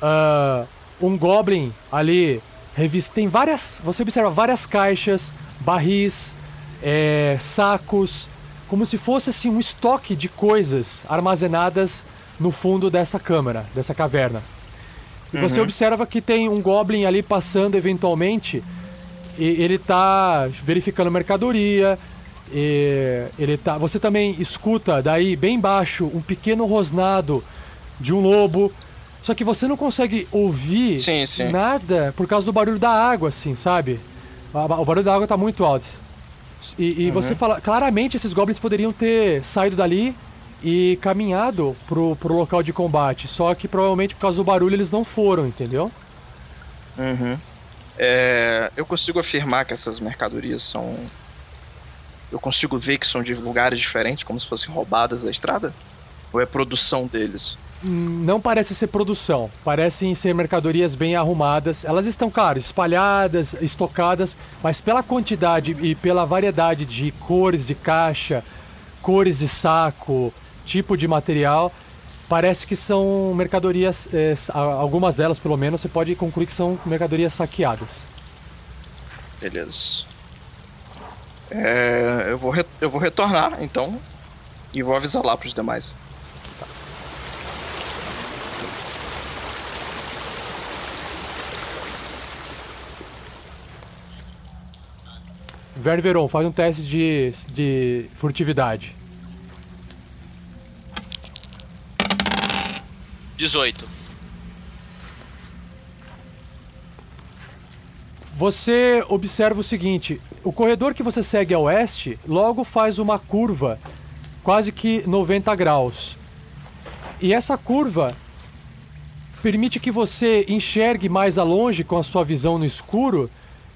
ah, um goblin ali revista. Tem várias. Você observa várias caixas, barris, é, sacos, como se fosse assim um estoque de coisas armazenadas no fundo dessa câmara, dessa caverna. E você Uhum. observa que tem um goblin ali passando eventualmente e ele tá verificando mercadoria. E ele tá, você também escuta daí bem baixo um pequeno rosnado de um lobo. Só que você não consegue ouvir Sim, sim. nada por causa do barulho da água, assim, sabe? O barulho da água tá muito alto. E, e você fala, claramente esses goblins poderiam ter saído dali e caminhado pro, pro local de combate. Só que provavelmente por causa do barulho eles não foram, entendeu? Uhum. É, eu consigo afirmar que essas mercadorias são. Eu consigo ver que são de lugares diferentes, como se fossem roubadas da estrada? Ou é produção deles? Não parece ser produção, parecem ser mercadorias bem arrumadas. Elas estão, claro, espalhadas, estocadas, mas pela quantidade e pela variedade de cores de caixa, cores de saco, tipo de material, parece que são mercadorias, eh, algumas delas pelo menos, você pode concluir que são mercadorias saqueadas. Beleza. É, eu, vou eu vou retornar, então, e vou avisar lá pros demais. Verne Veron, faz um teste de, de furtividade. 18. Você observa o seguinte: o corredor que você segue a oeste logo faz uma curva quase que 90 graus. E essa curva permite que você enxergue mais a longe com a sua visão no escuro.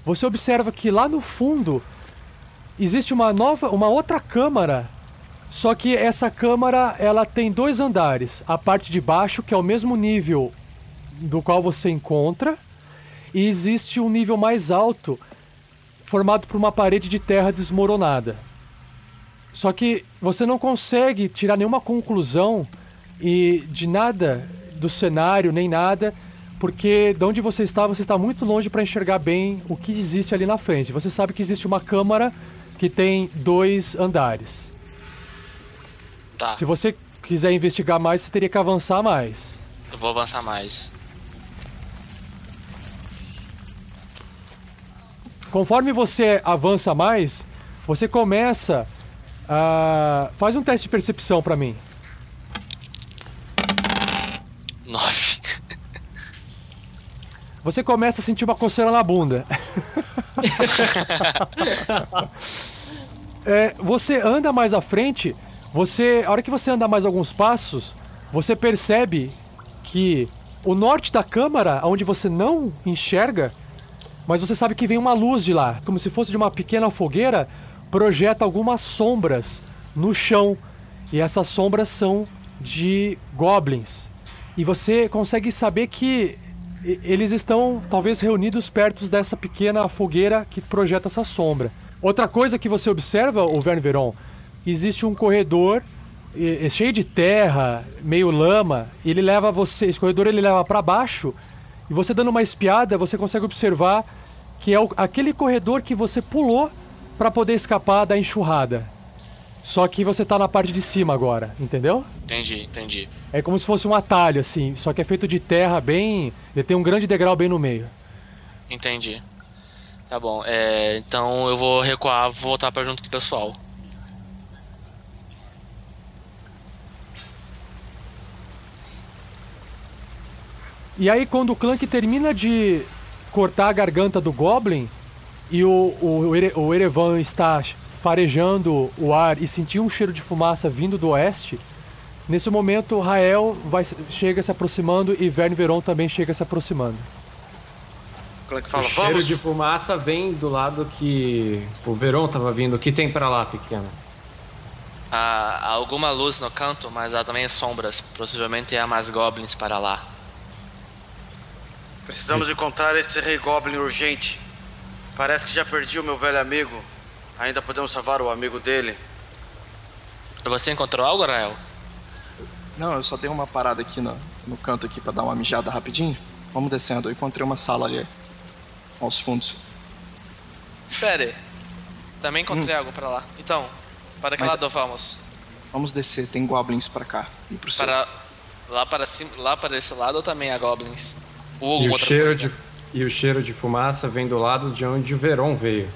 Você observa que lá no fundo existe uma nova, uma outra câmara. Só que essa câmara ela tem dois andares. A parte de baixo que é o mesmo nível do qual você encontra e existe um nível mais alto formado por uma parede de terra desmoronada. Só que você não consegue tirar nenhuma conclusão e de nada do cenário nem nada, porque de onde você está, você está muito longe para enxergar bem o que existe ali na frente. Você sabe que existe uma câmara que tem dois andares. Tá, Se você quiser investigar mais, você teria que avançar mais. eu vou avançar mais. Conforme você avança mais, você começa a. Faz um teste de percepção pra mim. 9. Você começa a sentir uma coceira na bunda. É, você anda mais à frente, você, a hora que você anda mais alguns passos, você percebe que o norte da câmara, onde você não enxerga, mas você sabe que vem uma luz de lá, como se fosse de uma pequena fogueira, projeta algumas sombras no chão. E essas sombras são de goblins. E você consegue saber que eles estão talvez reunidos perto dessa pequena fogueira que projeta essa sombra. Outra coisa que você observa, o Verne Veron, existe um corredor é, cheio de terra, meio lama. E ele leva você, esse corredor ele leva para baixo. E você dando uma espiada, você consegue observar que é o, aquele corredor que você pulou para poder escapar da enxurrada. Só que você tá na parte de cima agora, entendeu? Entendi, entendi. É como se fosse um atalho, assim, só que é feito de terra bem. Ele tem um grande degrau bem no meio. Entendi. Tá bom, é, então eu vou recuar, vou voltar para junto do pessoal. E aí, quando o Clank termina de cortar a garganta do Goblin e o, o, o Erevan está farejando o ar e sentir um cheiro de fumaça vindo do oeste, nesse momento Rael vai, chega se aproximando e Verne Veron também chega se aproximando. Clank fala, o cheiro Vamos. de fumaça vem do lado que o Veron estava vindo. O que tem para lá, pequeno? Há alguma luz no canto, mas há também sombras. Possivelmente há mais goblins para lá. Precisamos Isso. encontrar esse rei Goblin urgente. Parece que já perdi o meu velho amigo. Ainda podemos salvar o amigo dele. Você encontrou algo, Rael? Não, eu só dei uma parada aqui no, no canto aqui para dar uma mijada rapidinho. Vamos descendo. Eu encontrei uma sala ali aos fundos. Espere. Também encontrei hum. algo para lá. Então, para que Mas, lado vamos? Vamos descer. Tem goblins para cá e pro para lá para cima, lá para esse lado também há goblins. Ou e o cheiro coisa. de e o cheiro de fumaça vem do lado de onde o Veron veio.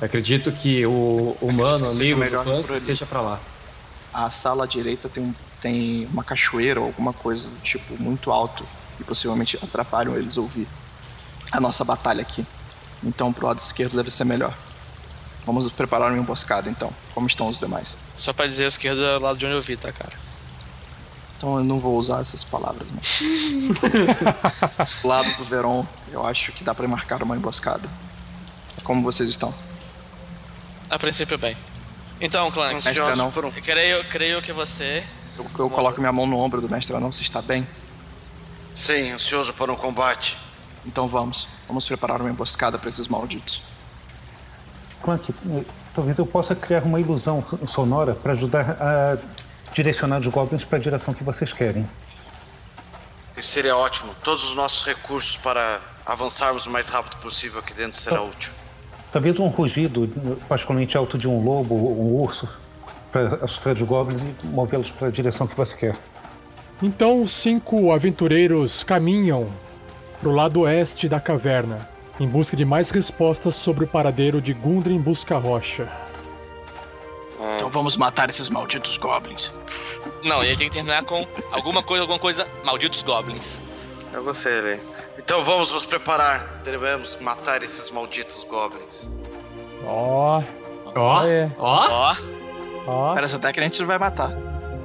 Acredito que o humano, amigo do esteja para lá. A sala à direita tem, um, tem uma cachoeira ou alguma coisa, tipo, muito alto. E possivelmente atrapalham eles ouvir a nossa batalha aqui. Então pro lado esquerdo deve ser melhor. Vamos preparar uma emboscada então. Como estão os demais? Só para dizer, a esquerda é o lado de onde eu vi, tá, cara? Então eu não vou usar essas palavras, né? lado do Veron, eu acho que dá para marcar uma emboscada. Como vocês estão? A princípio, bem. Então, Clank, mestre Anão, eu creio, creio que você. Eu, eu coloco minha mão no ombro do mestre Anão, você está bem? Sim, ansioso para um combate. Então vamos. Vamos preparar uma emboscada para esses malditos. Clank, talvez eu possa criar uma ilusão sonora para ajudar a direcionar os goblins para a direção que vocês querem. Isso seria ótimo. Todos os nossos recursos para avançarmos o mais rápido possível aqui dentro será então, útil. Talvez um rugido particularmente alto de um lobo ou um urso para assustar os goblins e movê-los para a direção que você quer. Então os cinco aventureiros caminham para o lado oeste da caverna, em busca de mais respostas sobre o paradeiro de Gundren Busca Rocha. Então vamos matar esses malditos goblins. Não, ele tem que terminar com alguma coisa, alguma coisa, malditos goblins. Eu gostei, Lê. Então vamos nos preparar. Devemos matar esses malditos goblins. Ó. Ó. Ó. Ó. Parece até que a gente não vai matar.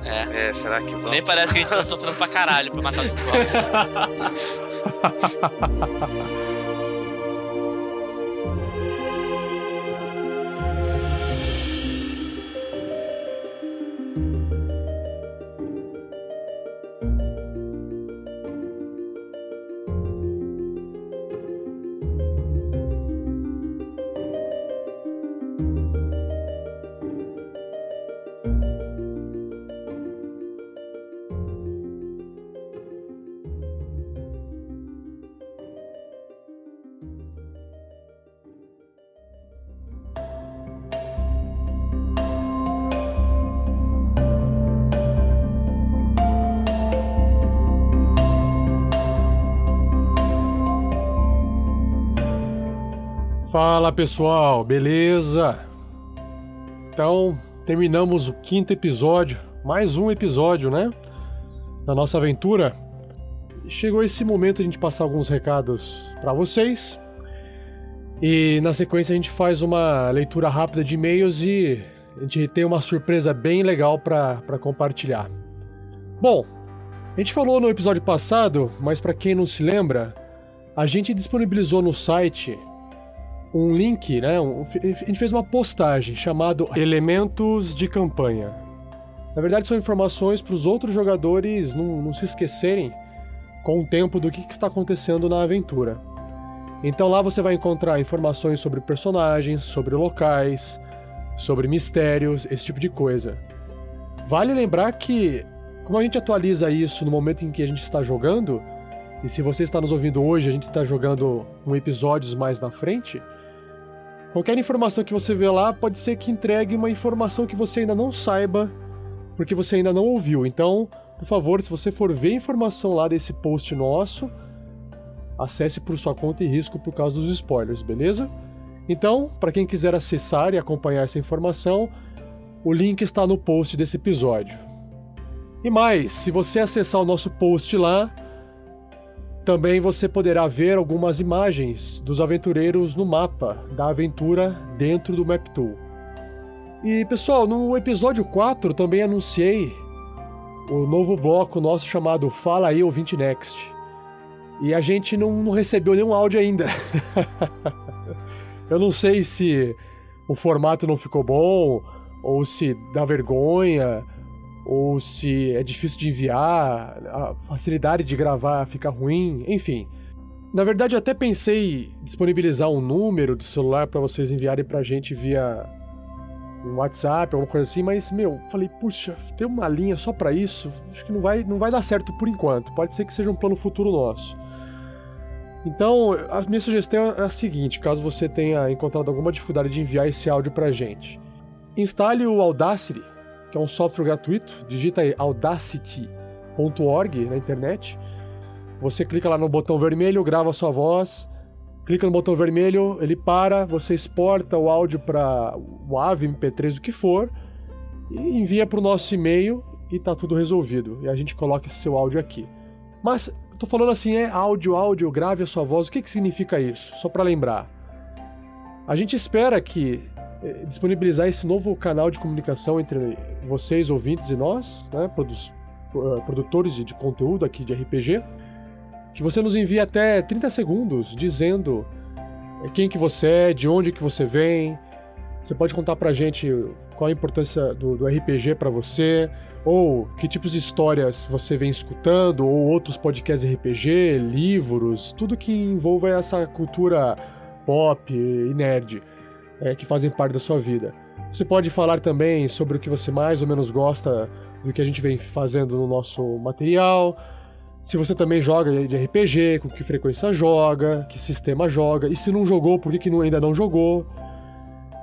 É. É, será que vamos? Nem parece que a gente tá sofrendo pra caralho pra matar esses goblins. Fala pessoal, beleza? Então, terminamos o quinto episódio, mais um episódio, né? Da nossa aventura. Chegou esse momento de a gente passar alguns recados para vocês. E na sequência a gente faz uma leitura rápida de e-mails e a gente tem uma surpresa bem legal para compartilhar. Bom, a gente falou no episódio passado, mas para quem não se lembra, a gente disponibilizou no site um link, né? Um, a gente fez uma postagem chamado Elementos de Campanha. Na verdade, são informações para os outros jogadores não, não, se esquecerem com o tempo do que, que está acontecendo na aventura. Então lá você vai encontrar informações sobre personagens, sobre locais, sobre mistérios, esse tipo de coisa. Vale lembrar que, como a gente atualiza isso no momento em que a gente está jogando, e se você está nos ouvindo hoje, a gente está jogando um episódios mais na frente, qualquer informação que você vê lá pode ser que entregue uma informação que você ainda não saiba, porque você ainda não ouviu. Então, por favor, se você for ver informação lá desse post nosso, acesse por sua conta e risco por causa dos spoilers, beleza? Então, para quem quiser acessar e acompanhar essa informação, o link está no post desse episódio. E mais, se você acessar o nosso post lá, também você poderá ver algumas imagens dos aventureiros no mapa da aventura dentro do Map Tool. E pessoal, no episódio 4 também anunciei o novo bloco nosso chamado Fala aí Ouvinte Next. E a gente não, não recebeu nenhum áudio ainda. Eu não sei se o formato não ficou bom, ou se dá vergonha, ou se é difícil de enviar, a facilidade de gravar fica ruim, enfim. Na verdade, eu até pensei disponibilizar um número de celular para vocês enviarem pra gente via um WhatsApp, alguma coisa assim, mas, meu, falei, puxa, ter uma linha só para isso, acho que não vai, não vai dar certo por enquanto. Pode ser que seja um plano futuro nosso. Então, a minha sugestão é a seguinte: caso você tenha encontrado alguma dificuldade de enviar esse áudio pra gente, instale o Audacity, que é um software gratuito. Digita aí audacity.org na internet. Você clica lá no botão vermelho, grava a sua voz. Clica no botão vermelho, ele para, você exporta o áudio para o AV, MP3, o que for, e envia para o nosso e-mail e tá tudo resolvido. E a gente coloca esse seu áudio aqui. Mas Tô falando assim, é áudio, áudio, grave a sua voz. O que, que significa isso? Só para lembrar. A gente espera que disponibilizar esse novo canal de comunicação entre vocês, ouvintes, e nós, né, uh, produtores de, de conteúdo aqui de RPG, que você nos envie até 30 segundos dizendo eh, quem que você é, de onde que você vem. Você pode contar pra gente qual a importância do, do RPG para você, ou que tipos de histórias você vem escutando, ou outros podcasts RPG, livros, tudo que envolva essa cultura pop e nerd é, que fazem parte da sua vida. Você pode falar também sobre o que você mais ou menos gosta do que a gente vem fazendo no nosso material. Se você também joga de RPG, com que frequência joga, que sistema joga, e se não jogou, por que, que ainda não jogou.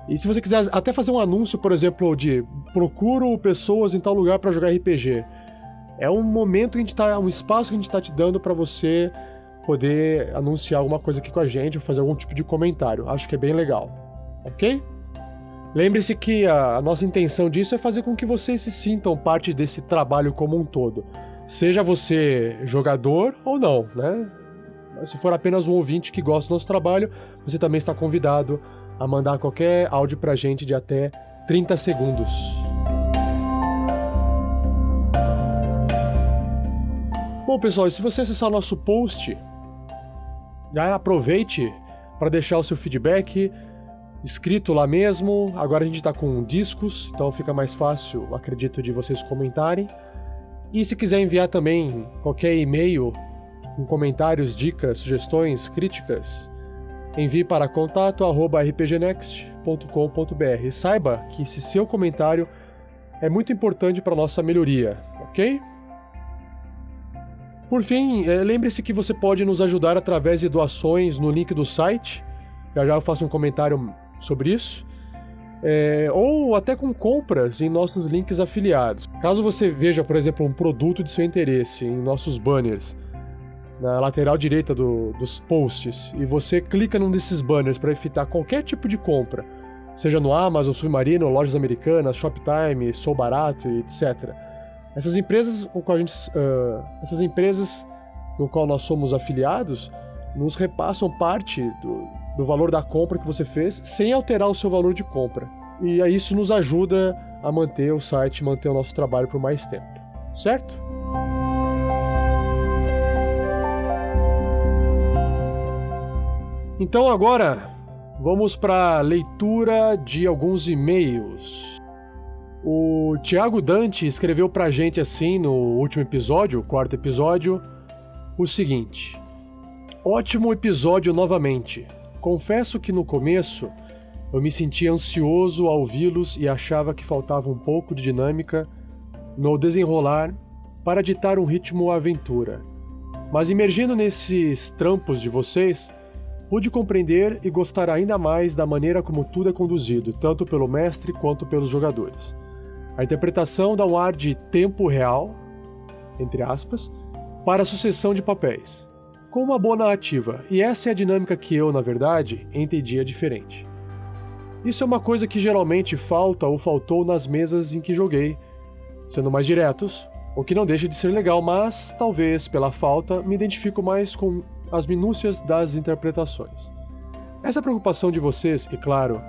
E se você quiser até fazer um anúncio, por exemplo, de procuro pessoas em tal lugar para jogar RPG, é um momento que a gente tá, um espaço que a gente está te dando para você poder anunciar alguma coisa aqui com a gente ou fazer algum tipo de comentário. Acho que é bem legal, ok? Lembre-se que a, a nossa intenção disso é fazer com que vocês se sintam parte desse trabalho como um todo. Seja você jogador ou não, né? Se for apenas um ouvinte que gosta do nosso trabalho, você também está convidado a mandar qualquer áudio pra gente de até 30 segundos. Bom, pessoal, se você acessar o nosso post, já aproveite para deixar o seu feedback escrito lá mesmo. Agora a gente está com discos, então fica mais fácil, acredito, de vocês comentarem. E se quiser enviar também qualquer e-mail com comentários, dicas, sugestões, críticas, envie para contato@rpgnext.com.br. Saiba que esse seu comentário é muito importante para nossa melhoria, ok? Por fim, é, lembre-se que você pode nos ajudar através de doações no link do site. Já já eu faço um comentário sobre isso. É, ou até com compras em nossos links afiliados. Caso você veja, por exemplo, um produto de seu interesse em nossos banners na lateral direita do, dos posts e você clica num desses banners para evitar qualquer tipo de compra, seja no Amazon, Submarino, lojas americanas, Shoptime, Sou Barato, etc. Essas empresas com qual a gente, uh, essas empresas no qual nós somos afiliados nos repassam parte do, do valor da compra que você fez sem alterar o seu valor de compra. E isso nos ajuda a manter o site, manter o nosso trabalho por mais tempo, certo? Então agora vamos para a leitura de alguns e-mails. O Thiago Dante escreveu para a gente assim no último episódio, o quarto episódio, o seguinte: Ótimo episódio novamente. Confesso que no começo eu me sentia ansioso ao ouvi-los e achava que faltava um pouco de dinâmica no desenrolar para ditar um ritmo à aventura. Mas imergindo nesses trampos de vocês, pude compreender e gostar ainda mais da maneira como tudo é conduzido, tanto pelo mestre quanto pelos jogadores. A interpretação dá um ar de tempo real, entre aspas, para a sucessão de papéis, com uma boa narrativa, e essa é a dinâmica que eu, na verdade, entendia diferente. Isso é uma coisa que geralmente falta ou faltou nas mesas em que joguei, sendo mais diretos, o que não deixa de ser legal, mas talvez pela falta me identifico mais com as minúcias das interpretações. Essa preocupação de vocês, e claro,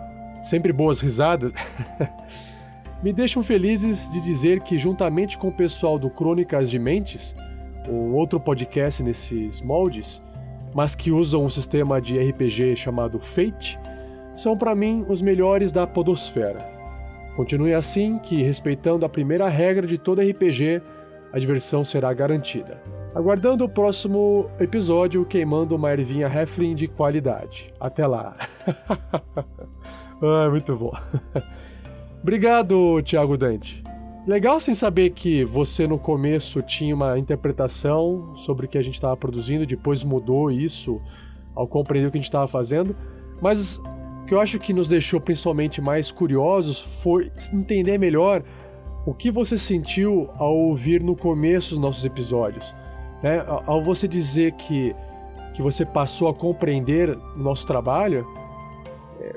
sempre boas risadas, me deixam felizes de dizer que, juntamente com o pessoal do Crônicas de Mentes, um outro podcast nesses moldes, mas que usam um sistema de RPG chamado Fate, são para mim os melhores da Podosfera. Continue assim, que respeitando a primeira regra de todo RPG, a diversão será garantida. Aguardando o próximo episódio queimando uma ervinha Heflin de qualidade. Até lá. ah, muito bom. Obrigado, Thiago Dante. Legal sem saber que você no começo tinha uma interpretação sobre o que a gente estava produzindo, depois mudou isso ao compreender o que a gente estava fazendo. Mas o que eu acho que nos deixou principalmente mais curiosos foi entender melhor o que você sentiu ao ouvir no começo dos nossos episódios? Né? Ao você dizer que, que você passou a compreender o nosso trabalho, é,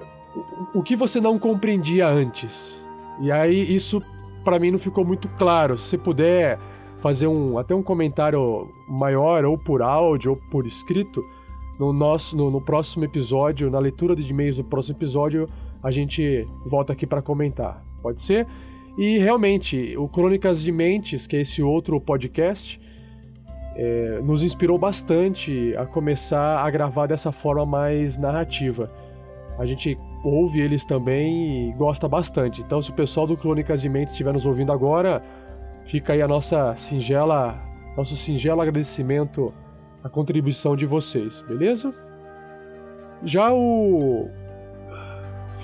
o que você não compreendia antes? E aí isso para mim não ficou muito claro. Se puder fazer um até um comentário maior ou por áudio ou por escrito no nosso no, no próximo episódio, na leitura de e-mails do próximo episódio, a gente volta aqui para comentar. Pode ser? E realmente, o Crônicas de Mentes, que é esse outro podcast, é, nos inspirou bastante a começar a gravar dessa forma mais narrativa. A gente ouve eles também e gosta bastante. Então, se o pessoal do Crônicas de Mentes estiver nos ouvindo agora, fica aí a nossa singela, nosso singelo agradecimento à contribuição de vocês, beleza? Já o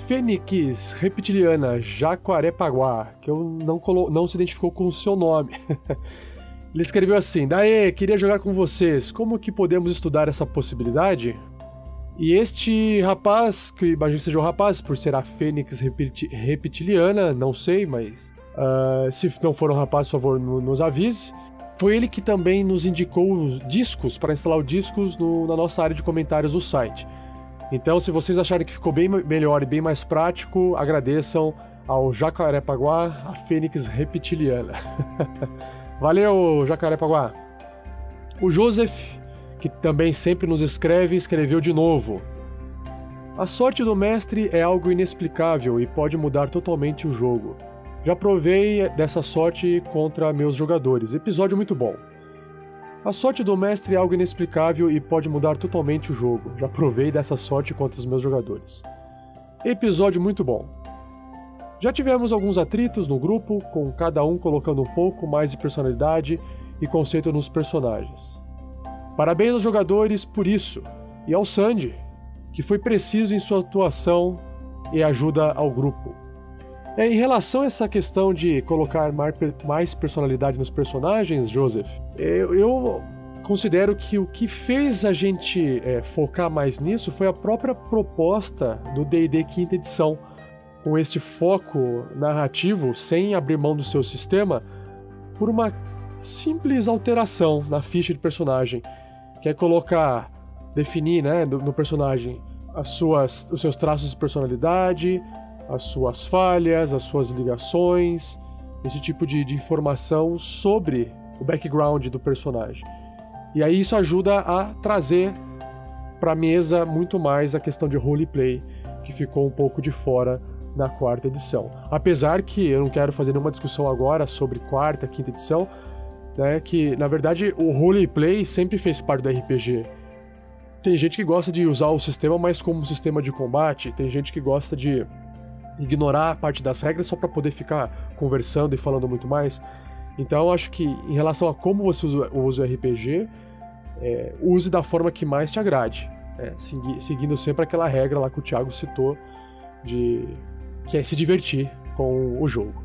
Fênix Reptiliana Jaguarepaguá, que eu não, colo... não se identificou com o seu nome. Ele escreveu assim: Daê, queria jogar com vocês. Como que podemos estudar essa possibilidade? E este rapaz, que imagino que seja um rapaz, por ser a Fênix Reptiliana, não sei, mas uh, se não for um rapaz, por favor, nos avise. Foi ele que também nos indicou os discos para instalar os discos no, na nossa área de comentários do site. Então, se vocês acharem que ficou bem melhor e bem mais prático, agradeçam ao Jacarepaguá, a Fênix Reptiliana. Valeu, Jacarepaguá! O Joseph, que também sempre nos escreve, escreveu de novo. A sorte do mestre é algo inexplicável e pode mudar totalmente o jogo. Já provei dessa sorte contra meus jogadores. Episódio muito bom. A sorte do mestre é algo inexplicável e pode mudar totalmente o jogo. Já provei dessa sorte contra os meus jogadores. Episódio muito bom. Já tivemos alguns atritos no grupo, com cada um colocando um pouco mais de personalidade e conceito nos personagens. Parabéns aos jogadores por isso, e ao Sandy, que foi preciso em sua atuação e ajuda ao grupo. É, em relação a essa questão de colocar mais personalidade nos personagens, Joseph, eu, considero que o que fez a gente é, focar mais nisso foi a própria proposta do D&D quinta edição, com este foco narrativo, sem abrir mão do seu sistema, por uma simples alteração na ficha de personagem, que é colocar, definir, né, no, no personagem as suas, os seus traços de personalidade, as suas falhas, as suas ligações, esse tipo de, de informação sobre o background do personagem. E aí isso ajuda a trazer para mesa muito mais a questão de roleplay, que ficou um pouco de fora na quarta edição. Apesar que eu não quero fazer nenhuma discussão agora sobre quarta, quinta edição, né, que na verdade o roleplay sempre fez parte do RPG. Tem gente que gosta de usar o sistema mais como um sistema de combate, tem gente que gosta de ignorar a parte das regras só para poder ficar conversando e falando muito mais. Então eu acho que em relação a como você usa, usa o RPG, é, use da forma que mais te agrade. É, segui, seguindo sempre aquela regra lá que o Thiago citou de que é se divertir com o jogo.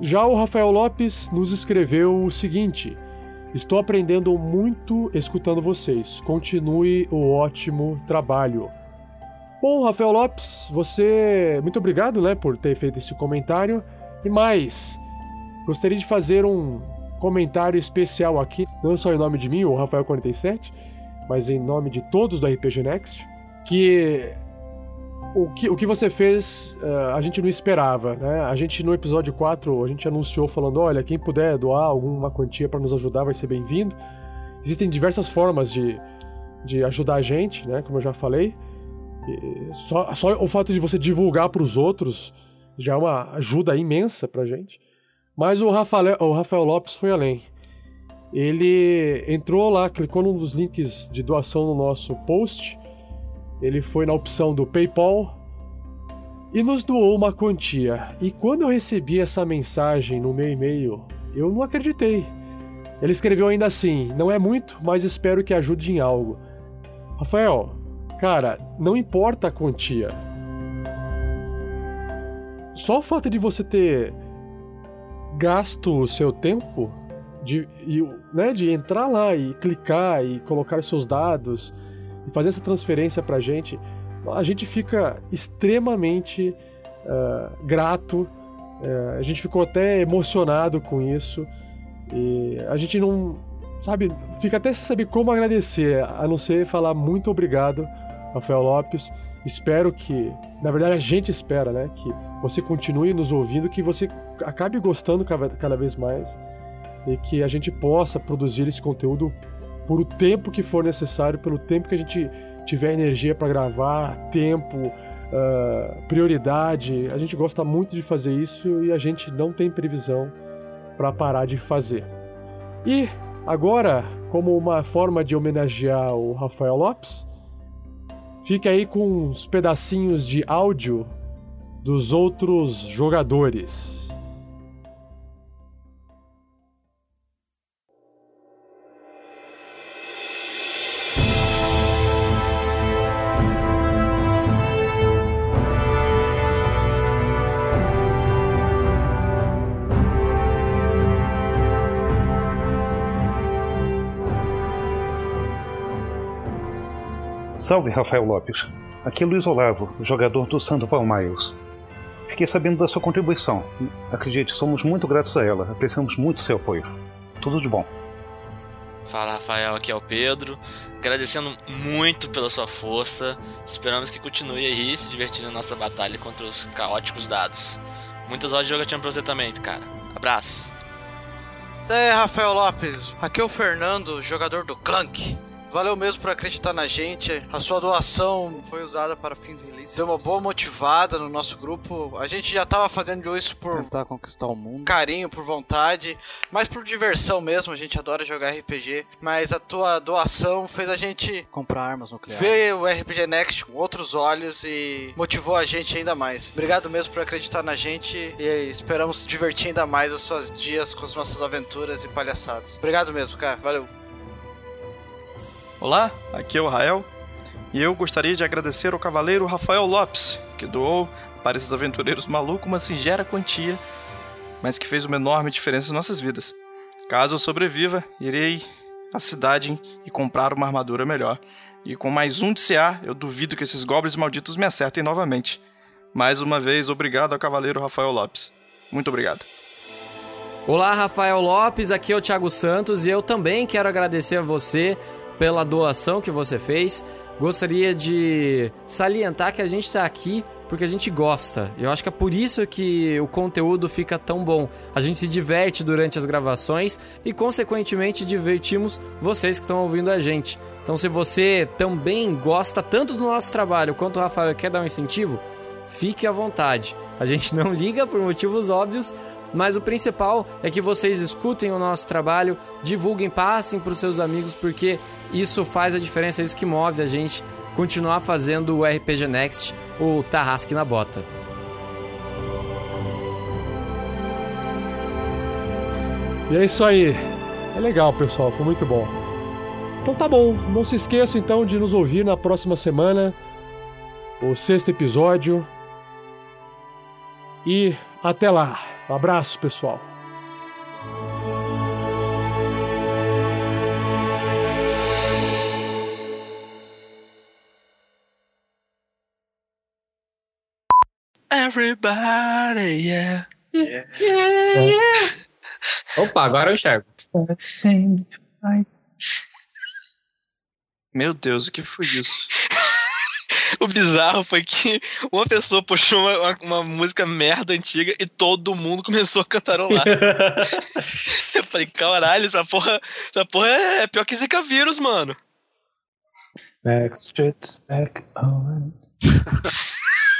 Já o Rafael Lopes nos escreveu o seguinte: Estou aprendendo muito escutando vocês. Continue o ótimo trabalho. Bom, Rafael Lopes, você. Muito obrigado né, por ter feito esse comentário. E mais, gostaria de fazer um comentário especial aqui, não só em nome de mim, o Rafael47, mas em nome de todos do RPG Next, que o que, o que você fez uh, a gente não esperava, né? A gente no episódio 4, a gente anunciou falando, olha, quem puder doar alguma quantia para nos ajudar vai ser bem-vindo. Existem diversas formas de, de ajudar a gente, né? Como eu já falei. E só, só o fato de você divulgar para os outros já é uma ajuda imensa pra gente. Mas o Rafael, o Rafael Lopes foi além. Ele entrou lá, clicou num dos links de doação no nosso post ele foi na opção do PayPal e nos doou uma quantia. E quando eu recebi essa mensagem no meu e-mail, eu não acreditei. Ele escreveu ainda assim: Não é muito, mas espero que ajude em algo. Rafael, cara, não importa a quantia. Só o fato de você ter gasto o seu tempo de, né, de entrar lá e clicar e colocar seus dados e fazer essa transferência para a gente, a gente fica extremamente uh, grato, uh, a gente ficou até emocionado com isso e a gente não, sabe, fica até sem saber como agradecer, a não ser falar muito obrigado, Rafael Lopes. Espero que, na verdade, a gente espera, né, que você continue nos ouvindo, que você acabe gostando cada, cada vez mais e que a gente possa produzir esse conteúdo por o tempo que for necessário, pelo tempo que a gente tiver energia para gravar, tempo, uh, prioridade. A gente gosta muito de fazer isso e a gente não tem previsão para parar de fazer. E agora, como uma forma de homenagear o Rafael Lopes, fique aí com uns pedacinhos de áudio dos outros jogadores. Salve, Rafael Lopes. Aqui é Luiz Olavo, jogador do Sandoval Miles. Fiquei sabendo da sua contribuição. Acredite, somos muito gratos a ela. Apreciamos muito seu apoio. Tudo de bom. Fala Rafael, aqui é o Pedro. Agradecendo muito pela sua força. Esperamos que continue aí se divertindo na nossa batalha contra os caóticos dados. Muitas horas de jogatina pra você também, cara. Abraços. É, Rafael Lopes. Aqui é o Fernando, jogador do Clank. Valeu mesmo por acreditar na gente. A sua doação foi usada para fins ilícitos. Deu uma boa motivada no nosso grupo. A gente já estava fazendo isso por tentar conquistar o mundo. Carinho, por vontade, mas por diversão mesmo. A gente adora jogar RPG, mas a tua doação fez a gente comprar armas nucleares. Ver o RPG Next com outros olhos e motivou a gente ainda mais. Obrigado mesmo por acreditar na gente e esperamos divertir ainda mais os seus dias com as nossas aventuras e palhaçadas. Obrigado mesmo, cara. Valeu. Olá, aqui é o Rael e eu gostaria de agradecer ao cavaleiro Rafael Lopes, que doou para esses aventureiros malucos uma singela quantia, mas que fez uma enorme diferença em nossas vidas. Caso eu sobreviva, irei à cidade e comprar uma armadura melhor. E com mais um de CA, eu duvido que esses goblins malditos me acertem novamente. Mais uma vez, obrigado ao cavaleiro Rafael Lopes. Muito obrigado. Olá, Rafael Lopes, aqui é o Thiago Santos e eu também quero agradecer a você pela doação que você fez. Gostaria de salientar que a gente está aqui porque a gente gosta. Eu acho que é por isso que o conteúdo fica tão bom. A gente se diverte durante as gravações e, consequentemente, divertimos vocês que estão ouvindo a gente. Então, se você também gosta tanto do nosso trabalho quanto o Rafael quer dar um incentivo, fique à vontade. A gente não liga por motivos óbvios, mas o principal é que vocês escutem o nosso trabalho, divulguem, passem para os seus amigos, porque isso faz a diferença, é isso que move a gente continuar fazendo o RPG Next, o Tarrasque na Bota. E é isso aí. É legal, pessoal, foi muito bom. Então tá bom, não se esqueça então de nos ouvir na próxima semana, o sexto episódio. E até lá! Um abraço, pessoal. Everybody, yeah. Opa, agora eu enxergo. Meu Deus, o que foi isso? O bizarro foi que uma pessoa puxou uma, uma- uma música merda antiga e todo mundo começou a cantarolar. eu falei, caralho, essa porra, essa porra é pior que Zika vírus, mano. Backstreet's back on.